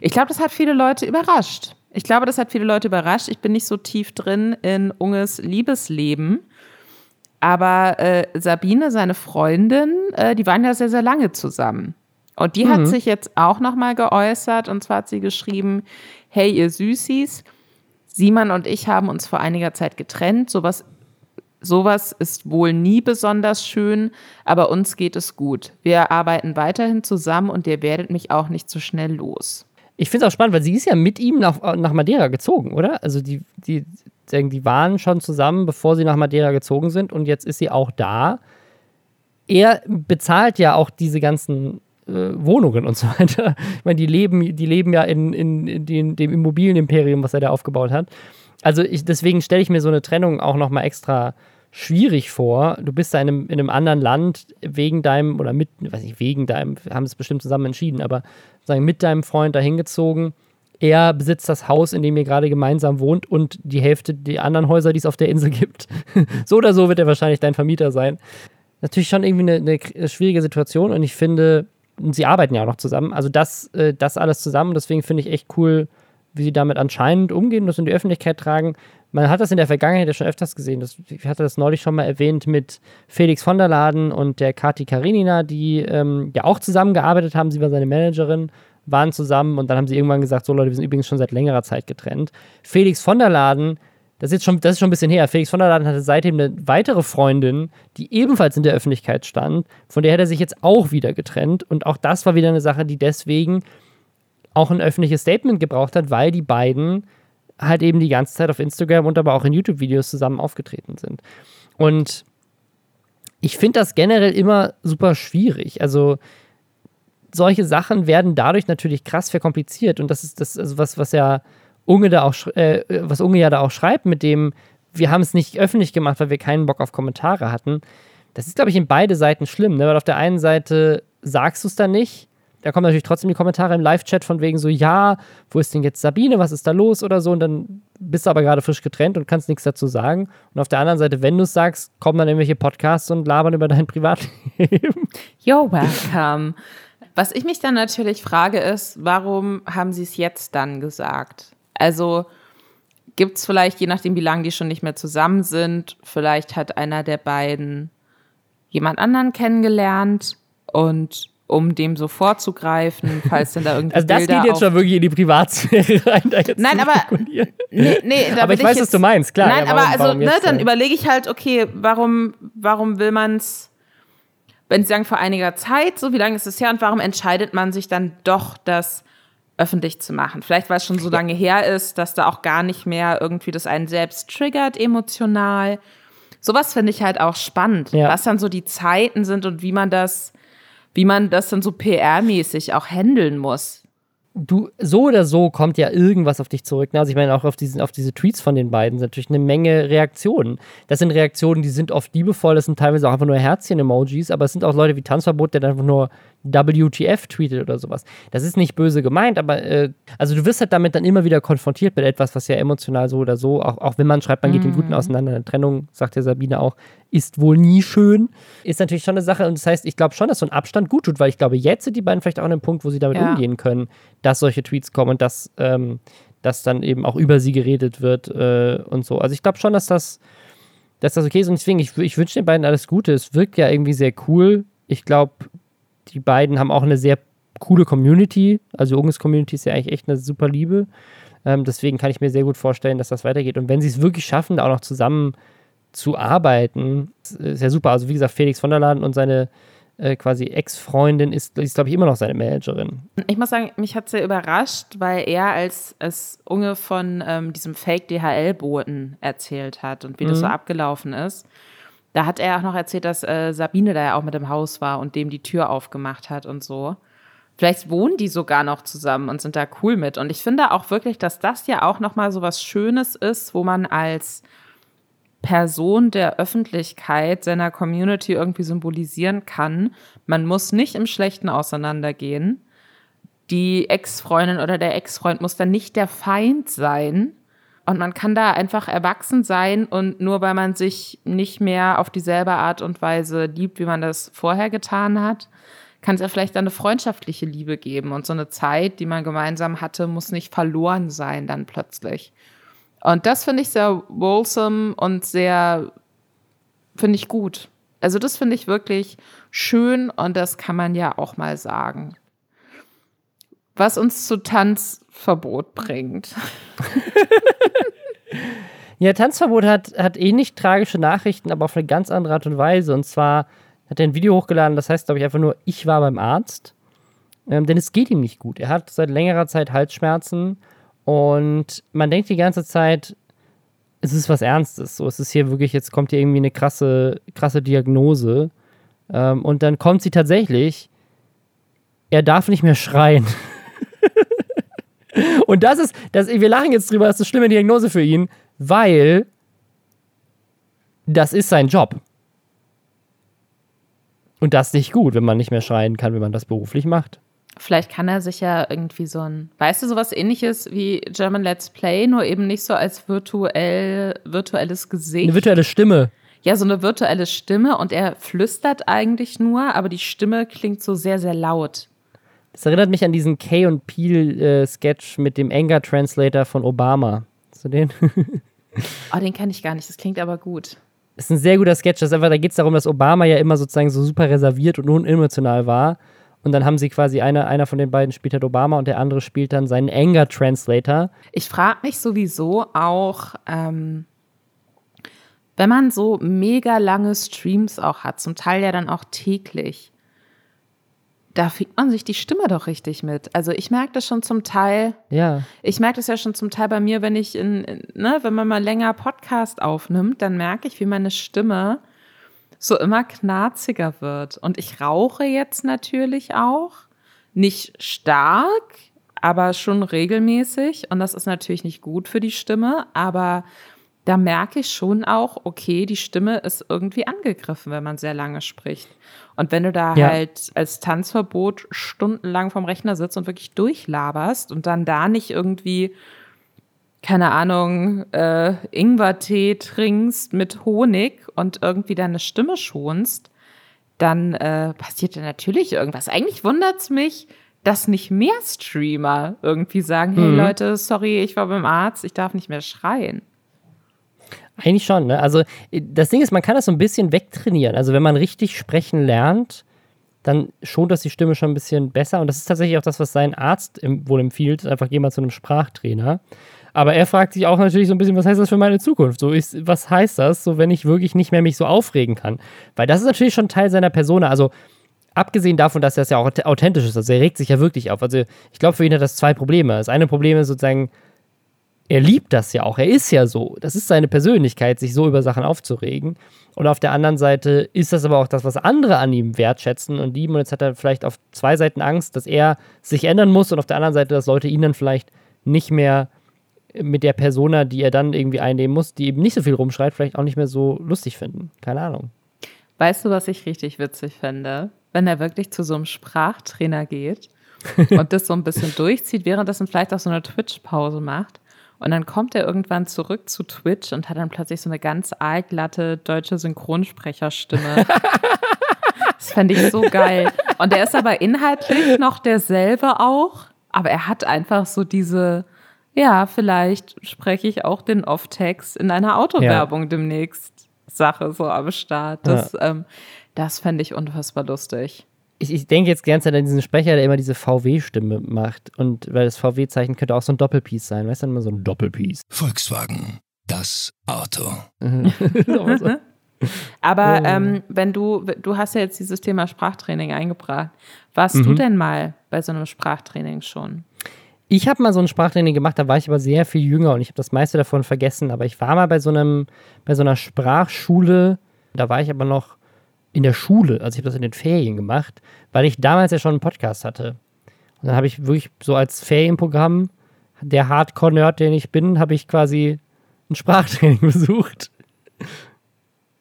Ich glaube, das hat viele Leute überrascht. Ich glaube, das hat viele Leute überrascht. Ich bin nicht so tief drin in Unges Liebesleben. Aber äh, Sabine, seine Freundin, äh, die waren ja sehr, sehr lange zusammen. Und die mhm. hat sich jetzt auch nochmal geäußert. Und zwar hat sie geschrieben, hey ihr Süßis, Simon und ich haben uns vor einiger Zeit getrennt. Sowas, sowas ist wohl nie besonders schön, aber uns geht es gut. Wir arbeiten weiterhin zusammen und ihr werdet mich auch nicht so schnell los. Ich finde es auch spannend, weil sie ist ja mit ihm nach, nach Madeira gezogen, oder? Also die, die, die waren schon zusammen, bevor sie nach Madeira gezogen sind und jetzt ist sie auch da. Er bezahlt ja auch diese ganzen äh, Wohnungen und so weiter. Ich meine, die leben, die leben ja in, in, in den, dem Immobilienimperium, was er da aufgebaut hat. Also ich, deswegen stelle ich mir so eine Trennung auch nochmal extra schwierig vor. Du bist da in einem, in einem anderen Land wegen deinem, oder mit, weiß ich, wegen deinem, haben es bestimmt zusammen entschieden, aber sagen, mit deinem Freund da hingezogen. Er besitzt das Haus, in dem ihr gerade gemeinsam wohnt und die Hälfte der anderen Häuser, die es auf der Insel gibt. so oder so wird er wahrscheinlich dein Vermieter sein. Natürlich schon irgendwie eine, eine schwierige Situation und ich finde, und sie arbeiten ja auch noch zusammen. Also das, äh, das alles zusammen. Deswegen finde ich echt cool, wie sie damit anscheinend umgehen, das in die Öffentlichkeit tragen. Man hat das in der Vergangenheit ja schon öfters gesehen. Das, ich hatte das neulich schon mal erwähnt mit Felix von der Laden und der Kati Karinina, die ähm, ja auch zusammengearbeitet haben. Sie war seine Managerin, waren zusammen und dann haben sie irgendwann gesagt: So Leute, wir sind übrigens schon seit längerer Zeit getrennt. Felix von der Laden das ist, jetzt schon, das ist schon ein bisschen her. Felix von der Laden hatte seitdem eine weitere Freundin, die ebenfalls in der Öffentlichkeit stand. Von der hat er sich jetzt auch wieder getrennt. Und auch das war wieder eine Sache, die deswegen auch ein öffentliches Statement gebraucht hat, weil die beiden halt eben die ganze Zeit auf Instagram und aber auch in YouTube-Videos zusammen aufgetreten sind. Und ich finde das generell immer super schwierig. Also solche Sachen werden dadurch natürlich krass verkompliziert. Und das ist das, also was, was ja Unge da auch, äh, was Unge ja da auch schreibt, mit dem, wir haben es nicht öffentlich gemacht, weil wir keinen Bock auf Kommentare hatten. Das ist, glaube ich, in beide Seiten schlimm, ne? Weil auf der einen Seite sagst du es dann nicht, da kommen natürlich trotzdem die Kommentare im Live-Chat von wegen so, ja, wo ist denn jetzt Sabine, was ist da los oder so und dann bist du aber gerade frisch getrennt und kannst nichts dazu sagen. Und auf der anderen Seite, wenn du es sagst, kommen dann irgendwelche Podcasts und labern über dein Privatleben. You're welcome. Was ich mich dann natürlich frage ist, warum haben sie es jetzt dann gesagt? Also gibt es vielleicht, je nachdem, wie lange die schon nicht mehr zusammen sind, vielleicht hat einer der beiden jemand anderen kennengelernt und um dem so vorzugreifen, falls denn da irgendwie Also das Bilder geht jetzt schon wirklich in die Privatsphäre rein. Nein, zu aber nee, nee, aber will ich weiß, jetzt, was du meinst, klar. Nein, ja, warum, aber also, warum ne, dann ja. überlege ich halt, okay, warum, warum will man es, wenn Sie sagen vor einiger Zeit, so wie lange ist es her und warum entscheidet man sich dann doch, das öffentlich zu machen? Vielleicht, weil es schon so lange her ist, dass da auch gar nicht mehr irgendwie das einen selbst triggert emotional. Sowas finde ich halt auch spannend, Ja. was dann so die Zeiten sind und wie man das, wie man das dann so PR-mäßig auch handeln muss. du, so oder so kommt ja irgendwas auf dich zurück. ne? Also ich meine, auch auf, diesen, auf diese Tweets von den beiden sind natürlich eine Menge Reaktionen. Das sind Reaktionen, die sind oft liebevoll, das sind teilweise auch einfach nur Herzchen-Emojis, aber es sind auch Leute wie Tanzverbot, der dann einfach nur WTF tweetet oder sowas. Das ist nicht böse gemeint, aber äh, also du wirst halt damit dann immer wieder konfrontiert mit etwas, was ja emotional so oder so, auch, auch wenn man schreibt, man geht im Guten auseinander. Eine Trennung, sagt ja Sabine auch, ist wohl nie schön. Ist natürlich schon eine Sache und das heißt, ich glaube schon, dass so ein Abstand gut tut, weil ich glaube, jetzt sind die beiden vielleicht auch an einem Punkt, wo sie damit Ja. umgehen können, dass solche Tweets kommen und dass, ähm, dass dann eben auch über sie geredet wird äh, und so. Also ich glaube schon, dass das, dass das okay ist und deswegen, ich, ich wünsche den beiden alles Gute. Es wirkt ja irgendwie sehr cool. Ich glaube, die beiden haben auch eine sehr coole Community. Also Unges Community ist ja eigentlich echt eine super Liebe. Ähm, deswegen kann ich mir sehr gut vorstellen, dass das weitergeht. Und wenn sie es wirklich schaffen, da auch noch zusammen zu arbeiten, ist ja super. Also wie gesagt, Felix von der Laden und seine äh, quasi Ex-Freundin ist, ist glaube ich, immer noch seine Managerin. Ich muss sagen, mich hat sehr überrascht, weil er als, als Unge von ähm, diesem Fake-DHL-Boten erzählt hat und wie das so abgelaufen ist. Da hat er auch noch erzählt, dass äh, Sabine da ja auch mit im Haus war und dem die Tür aufgemacht hat und so. Vielleicht wohnen die sogar noch zusammen und sind da cool mit. Und ich finde auch wirklich, dass das ja auch nochmal so was Schönes ist, wo man als Person der Öffentlichkeit seiner Community irgendwie symbolisieren kann. Man muss nicht im Schlechten auseinandergehen. Die Ex-Freundin oder der Ex-Freund muss dann nicht der Feind sein. Und man kann da einfach erwachsen sein und nur weil man sich nicht mehr auf dieselbe Art und Weise liebt, wie man das vorher getan hat, kann es ja vielleicht eine freundschaftliche Liebe geben. Und so eine Zeit, die man gemeinsam hatte, muss nicht verloren sein dann plötzlich. Und das finde ich sehr wholesome und sehr, finde ich gut. Also das finde ich wirklich schön und das kann man ja auch mal sagen. Was uns zu Tanzverbot bringt. Ja, Tanzverbot hat, hat ähnlich tragische Nachrichten, aber auf eine ganz andere Art und Weise. Und zwar hat er ein Video hochgeladen, das heißt, glaube ich, einfach nur, ich war beim Arzt. Ähm, denn es geht ihm nicht gut. Er hat seit längerer Zeit Halsschmerzen und man denkt die ganze Zeit, es ist was Ernstes. So, es ist hier wirklich, jetzt kommt hier irgendwie eine krasse, krasse Diagnose. Ähm, und dann kommt sie tatsächlich, er darf nicht mehr schreien. und das ist, das, wir lachen jetzt drüber, das ist eine schlimme Diagnose für ihn, weil das ist sein Job. Und das ist nicht gut, wenn man nicht mehr schreien kann, wenn man das beruflich macht. Vielleicht kann er sich ja irgendwie so ein, weißt du, sowas ähnliches wie German Let's Play, nur eben nicht so als virtuell, virtuelles Gesicht. Eine virtuelle Stimme. ja, so eine virtuelle Stimme und er flüstert eigentlich nur, aber die Stimme klingt so sehr, sehr laut. Das erinnert mich an diesen Kay und Peel äh, Sketch mit dem Anger Translator von Obama. Du den? Oh, den kenne ich gar nicht, das klingt aber gut. Das ist ein sehr guter Sketch. Das einfach, da geht es darum, dass Obama ja immer sozusagen so super reserviert und unemotional war. Und dann haben sie quasi einer, einer von den beiden spielt halt Obama und der andere spielt dann seinen Anger Translator. Ich frage mich sowieso auch, ähm, wenn man so mega lange Streams auch hat, zum Teil ja dann auch täglich, da fängt man sich die Stimme doch richtig mit. Also ich merke das schon zum Teil. Ja. Ich merke das ja schon zum Teil bei mir, wenn ich in, in ne, wenn man mal länger Podcast aufnimmt, dann merke ich, wie meine Stimme so immer knarziger wird. Und ich rauche jetzt natürlich auch. Nicht stark, aber schon regelmäßig. Und das ist natürlich nicht gut für die Stimme, aber da merke ich schon auch, okay, die Stimme ist irgendwie angegriffen, wenn man sehr lange spricht. Und wenn du da ja. halt als Tanzverbot stundenlang vom Rechner sitzt und wirklich durchlaberst und dann da nicht irgendwie, keine Ahnung, äh, Ingwertee trinkst mit Honig und irgendwie deine Stimme schonst, dann äh, passiert da natürlich irgendwas. Eigentlich wundert es mich, dass nicht mehr Streamer irgendwie sagen, hey mhm. Leute, sorry, ich war beim Arzt, ich darf nicht mehr schreien. Eigentlich schon, ne? Also das Ding ist, man kann das so ein bisschen wegtrainieren. Also wenn man richtig sprechen lernt, dann schont das die Stimme schon ein bisschen besser. Und das ist tatsächlich auch das, was sein Arzt wohl empfiehlt. Einfach geh mal zu einem Sprachtrainer. Aber er fragt sich auch natürlich so ein bisschen, was heißt das für meine Zukunft? So ist, was heißt das, so wenn ich wirklich nicht mehr mich so aufregen kann? Weil das ist natürlich schon Teil seiner Persona. Also abgesehen davon, dass das ja auch authentisch ist, also er regt sich ja wirklich auf. Also ich glaube, für ihn hat das zwei Probleme. Das eine Problem ist sozusagen, er liebt das ja auch. Er ist ja so. Das ist seine Persönlichkeit, sich so über Sachen aufzuregen. Und auf der anderen Seite ist das aber auch das, was andere an ihm wertschätzen und lieben. Und jetzt hat er vielleicht auf zwei Seiten Angst, dass er sich ändern muss und auf der anderen Seite, dass Leute ihn dann vielleicht nicht mehr mit der Persona, die er dann irgendwie einnehmen muss, die eben nicht so viel rumschreit, vielleicht auch nicht mehr so lustig finden. Keine Ahnung. Weißt du, was ich richtig witzig fände? Wenn er wirklich zu so einem Sprachtrainer geht und das so ein bisschen durchzieht, währenddessen vielleicht auch so eine Twitch-Pause macht und dann kommt er irgendwann zurück zu Twitch und hat dann plötzlich so eine ganz aalglatte deutsche Synchronsprecherstimme. das fände ich so geil. Und er ist aber inhaltlich noch derselbe auch, aber er hat einfach so diese, ja, vielleicht spreche ich auch den Off-Text in einer Autowerbung ja. demnächst Sache so am Start. Das, ja. ähm, das fände ich unfassbar lustig ich, ich denke jetzt ganz an diesen Sprecher, der immer diese VW-Stimme macht. Und weil das VW-Zeichen könnte auch so ein Doppelpiece sein. Weißt du, immer so ein Doppelpiece. Volkswagen, das Auto. Aber ähm, wenn du, du hast ja jetzt dieses Thema Sprachtraining eingebracht. Warst mhm. du denn mal bei so einem Sprachtraining schon? Ich habe mal so ein Sprachtraining gemacht, da war ich aber sehr viel jünger und ich habe das meiste davon vergessen. Aber ich war mal bei so einem, bei so einer Sprachschule, da war ich aber noch in der Schule, also ich habe das in den Ferien gemacht, weil ich damals ja schon einen Podcast hatte. Und dann habe ich wirklich so als Ferienprogramm, der Hardcore-Nerd, den ich bin, habe ich quasi ein Sprachtraining besucht.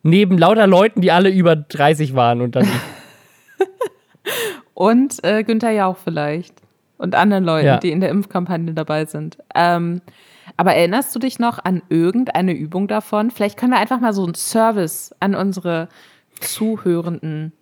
Neben lauter Leuten, die alle über 30 waren und dann. und äh, Günther Jauch vielleicht. Und anderen Leuten, ja. die in der Impfkampagne dabei sind. Ähm, aber erinnerst du dich noch an irgendeine Übung davon? Vielleicht können wir einfach mal so einen Service an unsere Zuhörenden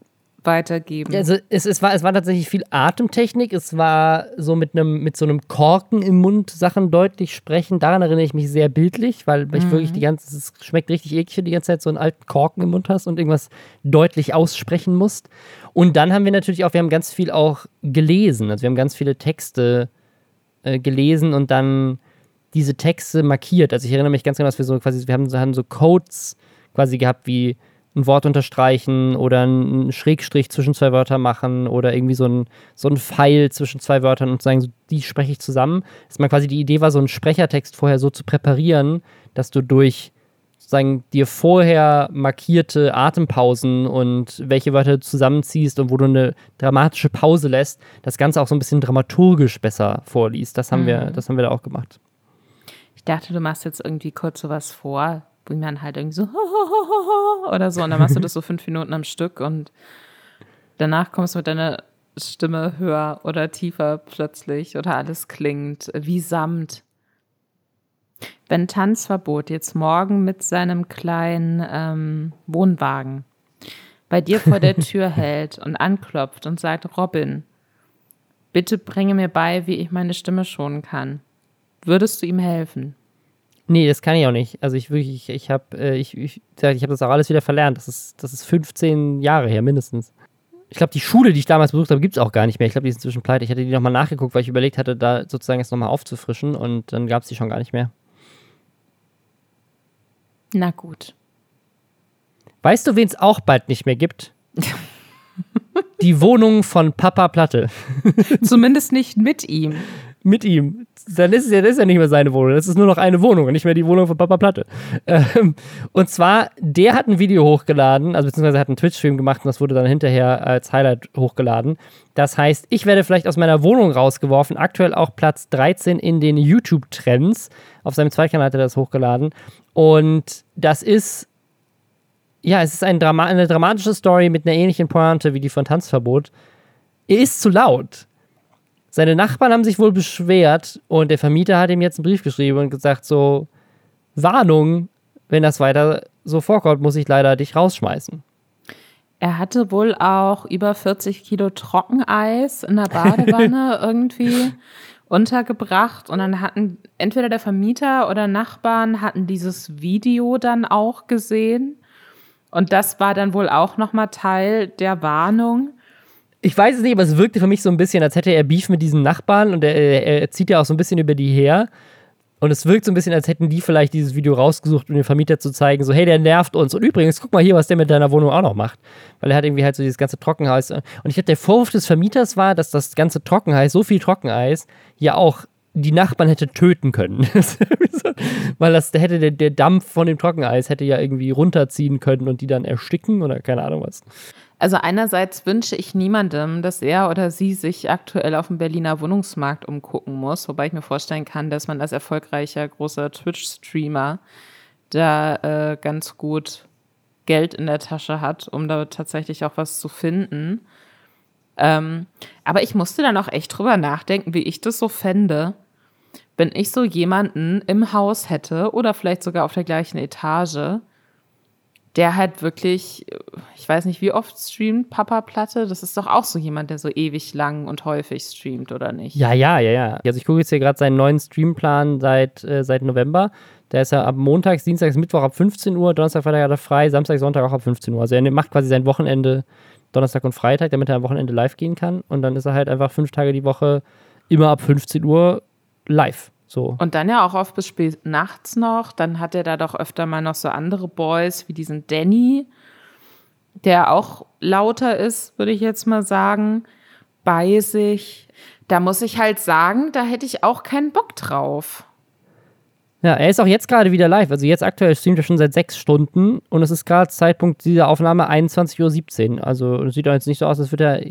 weitergeben? Also es, es, war, es war tatsächlich viel Atemtechnik. Es war so mit einem mit so einem Korken im Mund Sachen deutlich sprechen. Daran erinnere ich mich sehr bildlich, weil ich mhm. wirklich die ganze, es schmeckt richtig eklig, wenn du die ganze Zeit so einen alten Korken im Mund hast und irgendwas deutlich aussprechen musst. Und dann haben wir natürlich auch, wir haben ganz viel auch gelesen. Also wir haben ganz viele Texte äh, gelesen und dann diese Texte markiert. Also ich erinnere mich ganz genau, dass wir so quasi, wir haben, haben so Codes quasi gehabt wie ein Wort unterstreichen oder einen Schrägstrich zwischen zwei Wörter machen oder irgendwie so ein, so ein Pfeil zwischen zwei Wörtern und sagen, so, die spreche ich zusammen. Dass man quasi die Idee war, so einen Sprechertext vorher so zu präparieren, dass du durch sozusagen dir vorher markierte Atempausen und welche Wörter du zusammenziehst und wo du eine dramatische Pause lässt, das Ganze auch so ein bisschen dramaturgisch besser vorliest. Das haben mhm. wir, das haben wir da auch gemacht. Ich dachte, du machst jetzt irgendwie kurz sowas vor, wo man halt irgendwie so oder so und dann machst du das so fünf Minuten am Stück und danach kommst du mit deiner Stimme höher oder tiefer plötzlich oder alles klingt wie Samt. Wenn Tanzverbot jetzt morgen mit seinem kleinen ähm, Wohnwagen bei dir vor der Tür hält und anklopft und sagt, Robin, bitte bringe mir bei, wie ich meine Stimme schonen kann, würdest du ihm helfen? Nee, das kann ich auch nicht. Also ich wirklich, ich, ich habe äh, ich, ich, ich hab das auch alles wieder verlernt. Das ist, das ist 15 Jahre her mindestens. Ich glaube, die Schule, die ich damals besucht habe, gibt es auch gar nicht mehr. Ich glaube, die ist inzwischen pleite. Ich hatte die nochmal nachgeguckt, weil ich überlegt hatte, da sozusagen jetzt nochmal aufzufrischen und dann gab es die schon gar nicht mehr. Na gut. Weißt du, wen es auch bald nicht mehr gibt? die Wohnung von Papa Platte. Zumindest nicht mit ihm. Mit ihm. Dann ist es ja, das ist ja nicht mehr seine Wohnung. Das ist nur noch eine Wohnung und nicht mehr die Wohnung von Papa Platte. Ähm, und zwar, der hat ein Video hochgeladen, also beziehungsweise hat einen Twitch-Stream gemacht und das wurde dann hinterher als Highlight hochgeladen. Das heißt, ich werde vielleicht aus meiner Wohnung rausgeworfen. Aktuell auch Platz 13 in den YouTube-Trends. Auf seinem Zweitkanal hat er das hochgeladen. Und das ist ja, es ist ein Drama eine dramatische Story mit einer ähnlichen Pointe wie die von Tanzverbot. Er ist zu laut. Seine Nachbarn haben sich wohl beschwert und der Vermieter hat ihm jetzt einen Brief geschrieben und gesagt: So, Warnung, wenn das weiter so vorkommt, muss ich leider dich rausschmeißen. Er hatte wohl auch über 40 Kilo Trockeneis in der Badewanne irgendwie untergebracht und dann hatten entweder der Vermieter oder Nachbarn hatten dieses Video dann auch gesehen und das war dann wohl auch nochmal Teil der Warnung. Ich weiß es nicht, aber es wirkte für mich so ein bisschen, als hätte er Beef mit diesen Nachbarn und er, er, er zieht ja auch so ein bisschen über die her. Und es wirkt so ein bisschen, als hätten die vielleicht dieses Video rausgesucht, um den Vermieter zu zeigen, so, hey, der nervt uns. Und übrigens, guck mal hier, was der mit deiner Wohnung auch noch macht. Weil er hat irgendwie halt so dieses ganze Trockeneis. Und ich glaube, der Vorwurf des Vermieters war, dass das ganze Trockeneis, so viel Trockeneis, ja auch die Nachbarn hätte töten können. Weil das der hätte der, der Dampf von dem Trockeneis hätte ja irgendwie runterziehen können und die dann ersticken oder keine Ahnung was. Also einerseits wünsche ich niemandem, dass er oder sie sich aktuell auf dem Berliner Wohnungsmarkt umgucken muss, wobei ich mir vorstellen kann, dass man als erfolgreicher großer Twitch-Streamer da äh, ganz gut Geld in der Tasche hat, um da tatsächlich auch was zu finden. Ähm, aber ich musste dann auch echt drüber nachdenken, wie ich das so fände, wenn ich so jemanden im Haus hätte oder vielleicht sogar auf der gleichen Etage, der halt wirklich, ich weiß nicht, wie oft streamt Papa Platte. Das ist doch auch so jemand, der so ewig lang und häufig streamt, oder nicht? Ja, ja, ja, ja. Also ich gucke jetzt hier gerade seinen neuen Streamplan seit, äh, seit November. Der ist ja ab Montags, Dienstags, Mittwoch ab 15 Uhr, Donnerstag, Freitag hat er frei, Samstag, Sonntag auch ab 15 Uhr. Also er macht quasi sein Wochenende Donnerstag und Freitag, damit er am Wochenende live gehen kann. Und dann ist er halt einfach fünf Tage die Woche immer ab 15 Uhr live. So. Und dann ja auch oft bis spät nachts noch. Dann hat er da doch öfter mal noch so andere Boys wie diesen Danny, der auch lauter ist, würde ich jetzt mal sagen, bei sich. Da muss ich halt sagen, da hätte ich auch keinen Bock drauf. Ja, er ist auch jetzt gerade wieder live. Also jetzt aktuell streamt er schon seit sechs Stunden und es ist gerade Zeitpunkt dieser Aufnahme 21.17 Uhr. Also es sieht doch jetzt nicht so aus, als würde er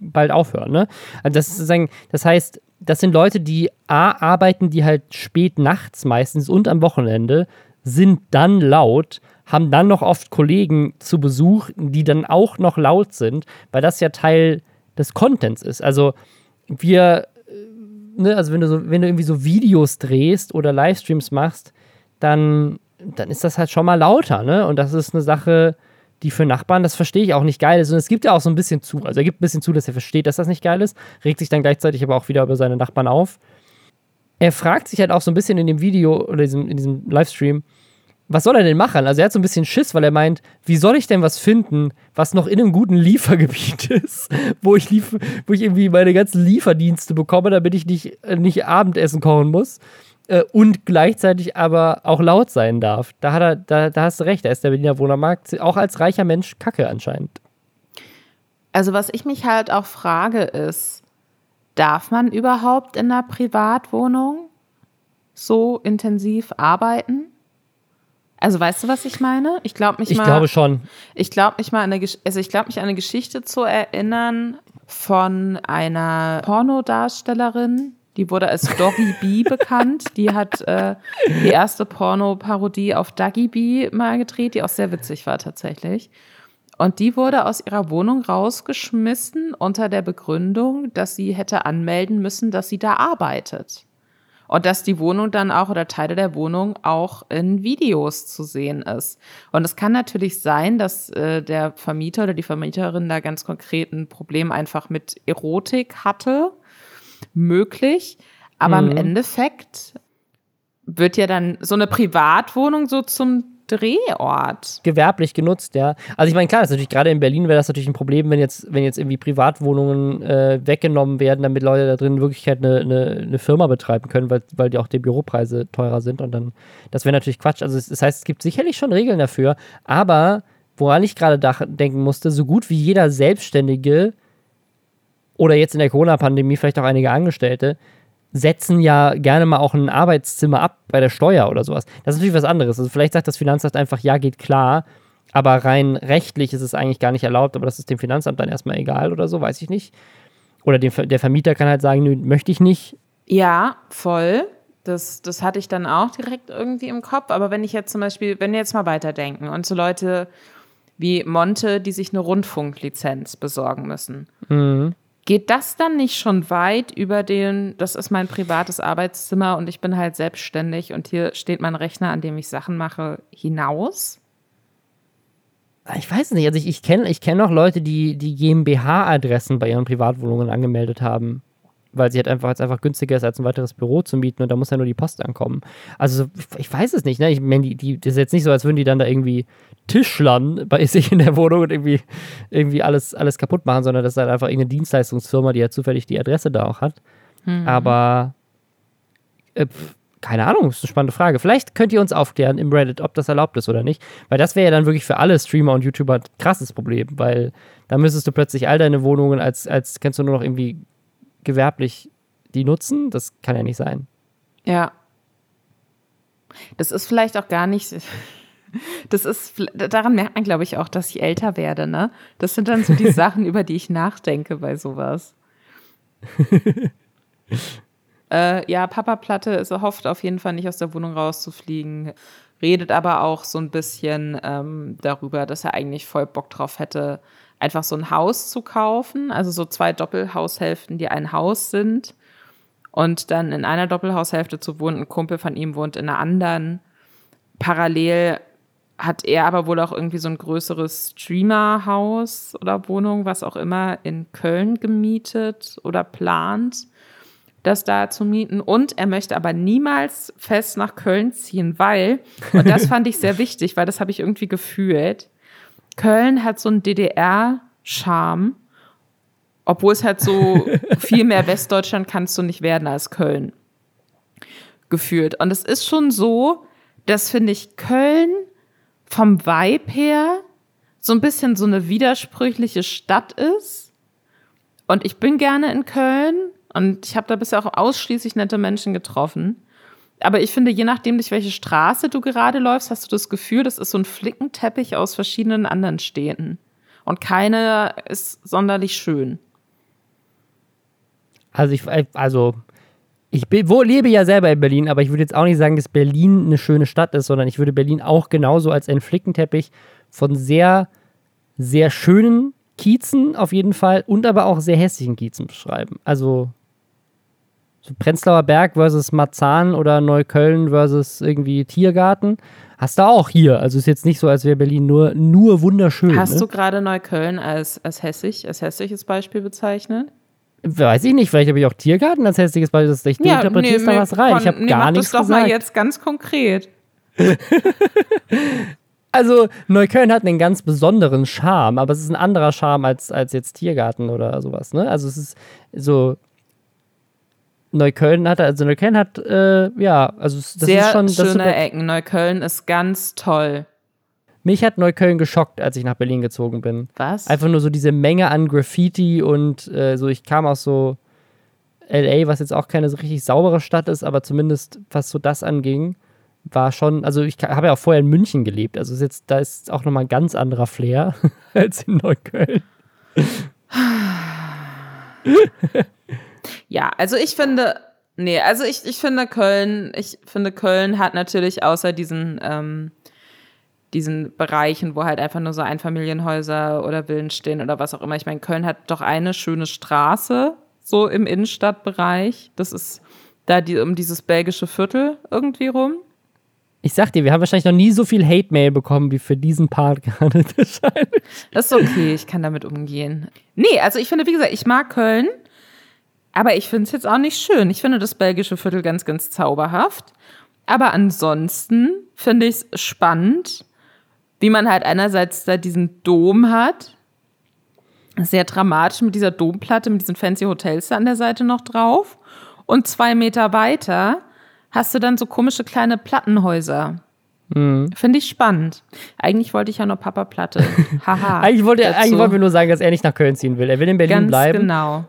bald aufhören. Ne? Also das, ist sozusagen, das heißt, das sind Leute, die A, arbeiten, die halt spät nachts meistens und am Wochenende, sind dann laut, haben dann noch oft Kollegen zu Besuch, die dann auch noch laut sind, weil das ja Teil des Contents ist. Also wir, ne, also wenn du so, wenn du irgendwie so Videos drehst oder Livestreams machst, dann, dann ist das halt schon mal lauter, ne? Und das ist eine Sache, die für Nachbarn, das verstehe ich auch nicht geil ist. Und es gibt ja auch so ein bisschen zu. Also er gibt ein bisschen zu, dass er versteht, dass das nicht geil ist, regt sich dann gleichzeitig aber auch wieder über seine Nachbarn auf. Er fragt sich halt auch so ein bisschen in dem Video oder diesem, in diesem Livestream, was soll er denn machen? Also er hat so ein bisschen Schiss, weil er meint, wie soll ich denn was finden, was noch in einem guten Liefergebiet ist, wo ich, lief wo ich irgendwie meine ganzen Lieferdienste bekomme, damit ich nicht, nicht Abendessen kochen muss äh, und gleichzeitig aber auch laut sein darf. Da, hat er, da, da hast du recht, da ist der Berliner Wohnermarkt auch als reicher Mensch kacke anscheinend. Also was ich mich halt auch frage ist, darf man überhaupt in einer Privatwohnung so intensiv arbeiten? Also weißt du, was ich meine? Ich glaube mich ich mal. Ich glaube schon. Ich glaube mich mal an eine, also ich glaube mich an eine Geschichte zu erinnern von einer Pornodarstellerin, die wurde als Doggy B bekannt. Die hat äh, die erste Porno-Parodie auf Doggy B mal gedreht, die auch sehr witzig war tatsächlich. Und die wurde aus ihrer Wohnung rausgeschmissen unter der Begründung, dass sie hätte anmelden müssen, dass sie da arbeitet. Und dass die Wohnung dann auch oder Teile der Wohnung auch in Videos zu sehen ist. Und es kann natürlich sein, dass äh, der Vermieter oder die Vermieterin da ganz konkret ein Problem einfach mit Erotik hatte möglich. Aber mhm. im Endeffekt wird ja dann so eine Privatwohnung so zum Drehort. Gewerblich genutzt, ja. Also ich meine, klar, das ist natürlich gerade in Berlin wäre das natürlich ein Problem, wenn jetzt, wenn jetzt irgendwie Privatwohnungen äh, weggenommen werden, damit Leute da drin in Wirklichkeit eine, eine, eine, Firma betreiben können, weil, weil die auch die Büropreise teurer sind und dann, das wäre natürlich Quatsch. Also das heißt, es gibt sicherlich schon Regeln dafür, aber woran ich gerade denken musste, so gut wie jeder Selbstständige oder jetzt in der Corona-Pandemie vielleicht auch einige Angestellte setzen ja gerne mal auch ein Arbeitszimmer ab bei der Steuer oder sowas. Das ist natürlich was anderes. Also vielleicht sagt das Finanzamt einfach, ja, geht klar, aber rein rechtlich ist es eigentlich gar nicht erlaubt, aber das ist dem Finanzamt dann erstmal egal oder so, weiß ich nicht. Oder dem, der Vermieter kann halt sagen, nö, möchte ich nicht. Ja, voll. Das, das hatte ich dann auch direkt irgendwie im Kopf. Aber wenn ich jetzt zum Beispiel, wenn wir jetzt mal weiterdenken und so Leute wie Monte, die sich eine Rundfunklizenz besorgen müssen. Mhm. Geht das dann nicht schon weit über den, das ist mein privates Arbeitszimmer und ich bin halt selbstständig und hier steht mein Rechner, an dem ich Sachen mache, hinaus? Ich weiß nicht, also ich, ich kenne ich kenn auch Leute, die die GmbH-Adressen bei ihren Privatwohnungen angemeldet haben weil sie halt einfach jetzt einfach günstiger ist, als ein weiteres Büro zu mieten und da muss ja nur die Post ankommen. Also ich weiß es nicht, ne? Ich meine, die, die, das ist jetzt nicht so, als würden die dann da irgendwie Tischlern bei sich in der Wohnung und irgendwie, irgendwie alles, alles kaputt machen, sondern das ist halt einfach irgendeine Dienstleistungsfirma, die ja zufällig die Adresse da auch hat. Mhm. Aber äh, keine Ahnung, ist eine spannende Frage. Vielleicht könnt ihr uns aufklären im Reddit, ob das erlaubt ist oder nicht. Weil das wäre ja dann wirklich für alle Streamer und YouTuber ein krasses Problem, weil da müsstest du plötzlich all deine Wohnungen als, als kennst du nur noch irgendwie gewerblich die nutzen? Das kann ja nicht sein. Ja. Das ist vielleicht auch gar nicht. Das ist, daran merkt man, glaube ich, auch, dass ich älter werde, ne? Das sind dann so die Sachen, über die ich nachdenke bei sowas. äh, ja, Papa Platte ist, hofft auf jeden Fall nicht aus der Wohnung rauszufliegen, redet aber auch so ein bisschen ähm, darüber, dass er eigentlich voll Bock drauf hätte, einfach so ein Haus zu kaufen, also so zwei Doppelhaushälften, die ein Haus sind und dann in einer Doppelhaushälfte zu wohnen. Ein Kumpel von ihm wohnt in einer anderen. Parallel hat er aber wohl auch irgendwie so ein größeres Streamerhaus oder Wohnung, was auch immer, in Köln gemietet oder plant, das da zu mieten. Und er möchte aber niemals fest nach Köln ziehen, weil, und das fand ich sehr wichtig, weil das habe ich irgendwie gefühlt, Köln hat so einen DDR-Charme, obwohl es halt so viel mehr Westdeutschland kannst du nicht werden als Köln gefühlt. Und es ist schon so, dass finde ich Köln vom Vibe her so ein bisschen so eine widersprüchliche Stadt ist. Und ich bin gerne in Köln und ich habe da bisher auch ausschließlich nette Menschen getroffen aber ich finde, je nachdem, durch welche Straße du gerade läufst, hast du das Gefühl, das ist so ein Flickenteppich aus verschiedenen anderen Städten. Und keine ist sonderlich schön. Also ich, also ich wo, lebe ja selber in Berlin, aber ich würde jetzt auch nicht sagen, dass Berlin eine schöne Stadt ist, sondern ich würde Berlin auch genauso als einen Flickenteppich von sehr, sehr schönen Kiezen auf jeden Fall und aber auch sehr hässlichen Kiezen beschreiben. Also so Prenzlauer Berg versus Marzahn oder Neukölln versus irgendwie Tiergarten. Hast du auch hier. Also ist jetzt nicht so, als wäre Berlin nur, nur wunderschön. Hast ne? du gerade Neukölln als, als hässlich, als hässliches Beispiel bezeichnet? Weiß ich nicht, vielleicht habe ich auch Tiergarten als hässliches Beispiel. Ich ja, interpretierst nee, da was rein. ich habe nee, gar nichts gesagt. das doch mal jetzt ganz konkret. also Neukölln hat einen ganz besonderen Charme, aber es ist ein anderer Charme als, als jetzt Tiergarten oder sowas. Ne? Also es ist so Neukölln hat, also Neukölln hat, äh, ja, also das Sehr ist schon. Das schöne ist Ecken. Neukölln ist ganz toll. Mich hat Neukölln geschockt, als ich nach Berlin gezogen bin. Was? Einfach nur so diese Menge an Graffiti und äh, so, ich kam aus so LA, was jetzt auch keine so richtig saubere Stadt ist, aber zumindest was so das anging, war schon, also ich habe ja auch vorher in München gelebt, also ist jetzt, da ist auch nochmal ein ganz anderer Flair als in Neukölln. Ja, also ich finde, nee, also ich, ich finde Köln, ich finde Köln hat natürlich außer diesen, ähm, diesen Bereichen, wo halt einfach nur so Einfamilienhäuser oder Villen stehen oder was auch immer. Ich meine, Köln hat doch eine schöne Straße, so im Innenstadtbereich. Das ist da die, um dieses belgische Viertel irgendwie rum. Ich sag dir, wir haben wahrscheinlich noch nie so viel Hate-Mail bekommen wie für diesen Part gerade. das ist okay, ich kann damit umgehen. Nee, also ich finde, wie gesagt, ich mag Köln. Aber ich finde es jetzt auch nicht schön. Ich finde das belgische Viertel ganz, ganz zauberhaft. Aber ansonsten finde ich es spannend, wie man halt einerseits da diesen Dom hat. Sehr dramatisch mit dieser Domplatte, mit diesen fancy Hotels da an der Seite noch drauf. Und zwei Meter weiter hast du dann so komische kleine Plattenhäuser. Mhm. Finde ich spannend. Eigentlich wollte ich ja nur Papa Platte. Haha. Eigentlich wollte, dazu. eigentlich wollten wir nur sagen, dass er nicht nach Köln ziehen will. Er will in Berlin Ganz bleiben. genau.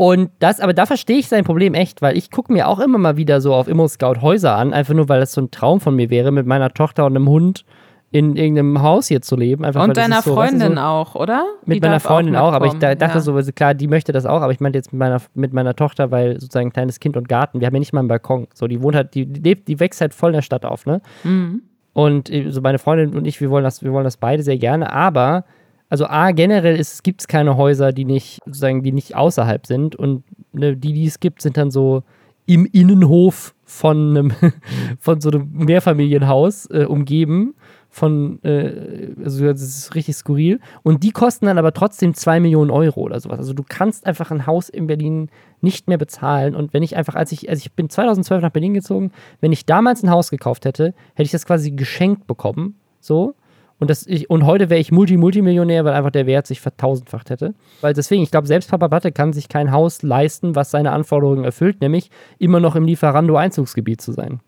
Und das, aber da verstehe ich sein Problem echt, weil ich gucke mir auch immer mal wieder so auf Immo-Scout Häuser an, einfach nur, weil das so ein Traum von mir wäre, mit meiner Tochter und einem Hund in irgendeinem Haus hier zu leben. Einfach, Und deiner so, Freundin so, auch, oder? Mit Die meiner Freundin auch, aber ich da, dachte ja. so, also klar, die möchte das auch, aber ich meinte jetzt mit meiner, mit meiner Tochter, weil sozusagen ein kleines Kind und Garten, wir haben ja nicht mal einen Balkon. So, die wohnt halt, die lebt, die wächst halt voll in der Stadt auf, ne? Mhm. Und äh, so meine Freundin und ich, wir wollen das, wir wollen das beide sehr gerne, aber also A, generell gibt es keine Häuser, die nicht, sozusagen, die nicht außerhalb sind. Und ne, die, die es gibt, sind dann so im Innenhof von einem, von so einem Mehrfamilienhaus äh, umgeben. Von, äh, also das ist richtig skurril. Und die kosten dann aber trotzdem 2 Millionen Euro oder sowas. Also du kannst einfach ein Haus in Berlin nicht mehr bezahlen. Und wenn ich einfach, als ich, also ich bin 2012 nach Berlin gezogen, wenn ich damals ein Haus gekauft hätte, hätte ich das quasi geschenkt bekommen. So. Und, das, ich, und heute wäre ich Multi-Multimillionär, weil einfach der Wert sich vertausendfacht hätte. Weil deswegen, ich glaube, selbst Papa Batte kann sich kein Haus leisten, was seine Anforderungen erfüllt, nämlich immer noch im Lieferando-Einzugsgebiet zu sein.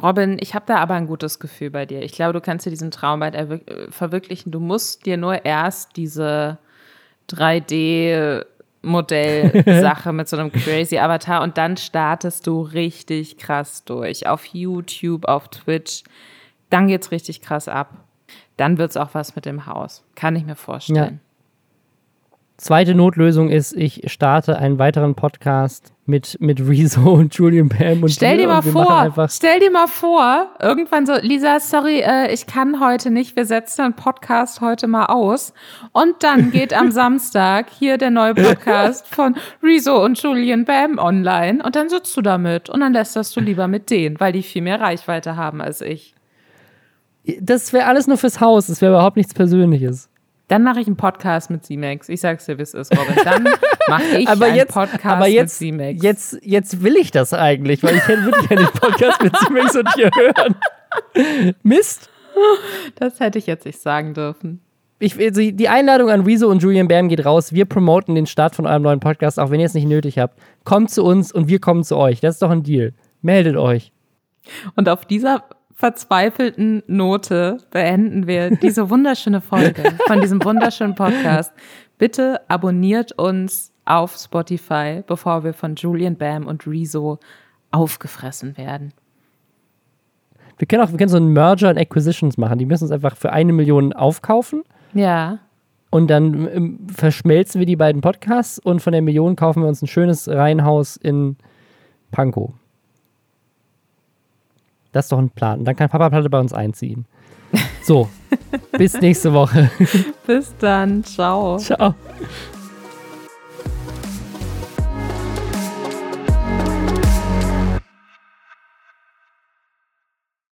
Robin, ich habe da aber ein gutes Gefühl bei dir. Ich glaube, du kannst dir diesen Traum bald äh, verwirklichen. Du musst dir nur erst diese 3D-Modell-Sache mit so einem crazy Avatar und dann startest du richtig krass durch. Auf YouTube, auf Twitch. Dann geht's richtig krass ab. Dann wird's auch was mit dem Haus. Kann ich mir vorstellen. Zweite Notlösung ist, ich starte einen weiteren Podcast mit, mit Rezo und Julian Bam und Stell dir mal vor, stell dir mal vor, irgendwann so, Lisa, sorry, äh, ich kann heute nicht, wir setzen den Podcast heute mal aus. Und dann geht am Samstag hier der neue Podcast von Rezo und Julian Bam online und dann sitzt du damit und dann lässt das du lieber mit denen, weil die viel mehr Reichweite haben als ich. Das wäre alles nur fürs Haus, das wäre überhaupt nichts Persönliches. Dann mache ich einen Podcast mit C-Max. Ich sag's dir, wie es ist, Robin. Dann mache ich aber einen jetzt, Podcast aber jetzt, mit C-Max. jetzt, jetzt will ich das eigentlich, weil ich wirklich gerne den Podcast mit Simex und hier hören. Mist. Das hätte ich jetzt nicht sagen dürfen. Ich, also die Einladung an Rezo und Julian Bam geht raus. Wir promoten den Start von eurem neuen Podcast, auch wenn ihr es nicht nötig habt. Kommt zu uns und wir kommen zu euch. Das ist doch ein Deal. Meldet euch. Und auf dieser verzweifelten Note beenden wir diese wunderschöne Folge von diesem wunderschönen Podcast. Bitte abonniert uns auf Spotify, bevor wir von Julian Bam und Rezo aufgefressen werden. Wir können auch wir können so einen Merger and Acquisitions machen. Die müssen uns einfach für eine Million aufkaufen Ja. und dann ähm, verschmelzen wir die beiden Podcasts und von der Million kaufen wir uns ein schönes Reihenhaus in Pankow. Das ist doch ein Plan. Dann kann Papa Platte bei uns einziehen. So, bis nächste Woche. Bis dann. Ciao. Ciao.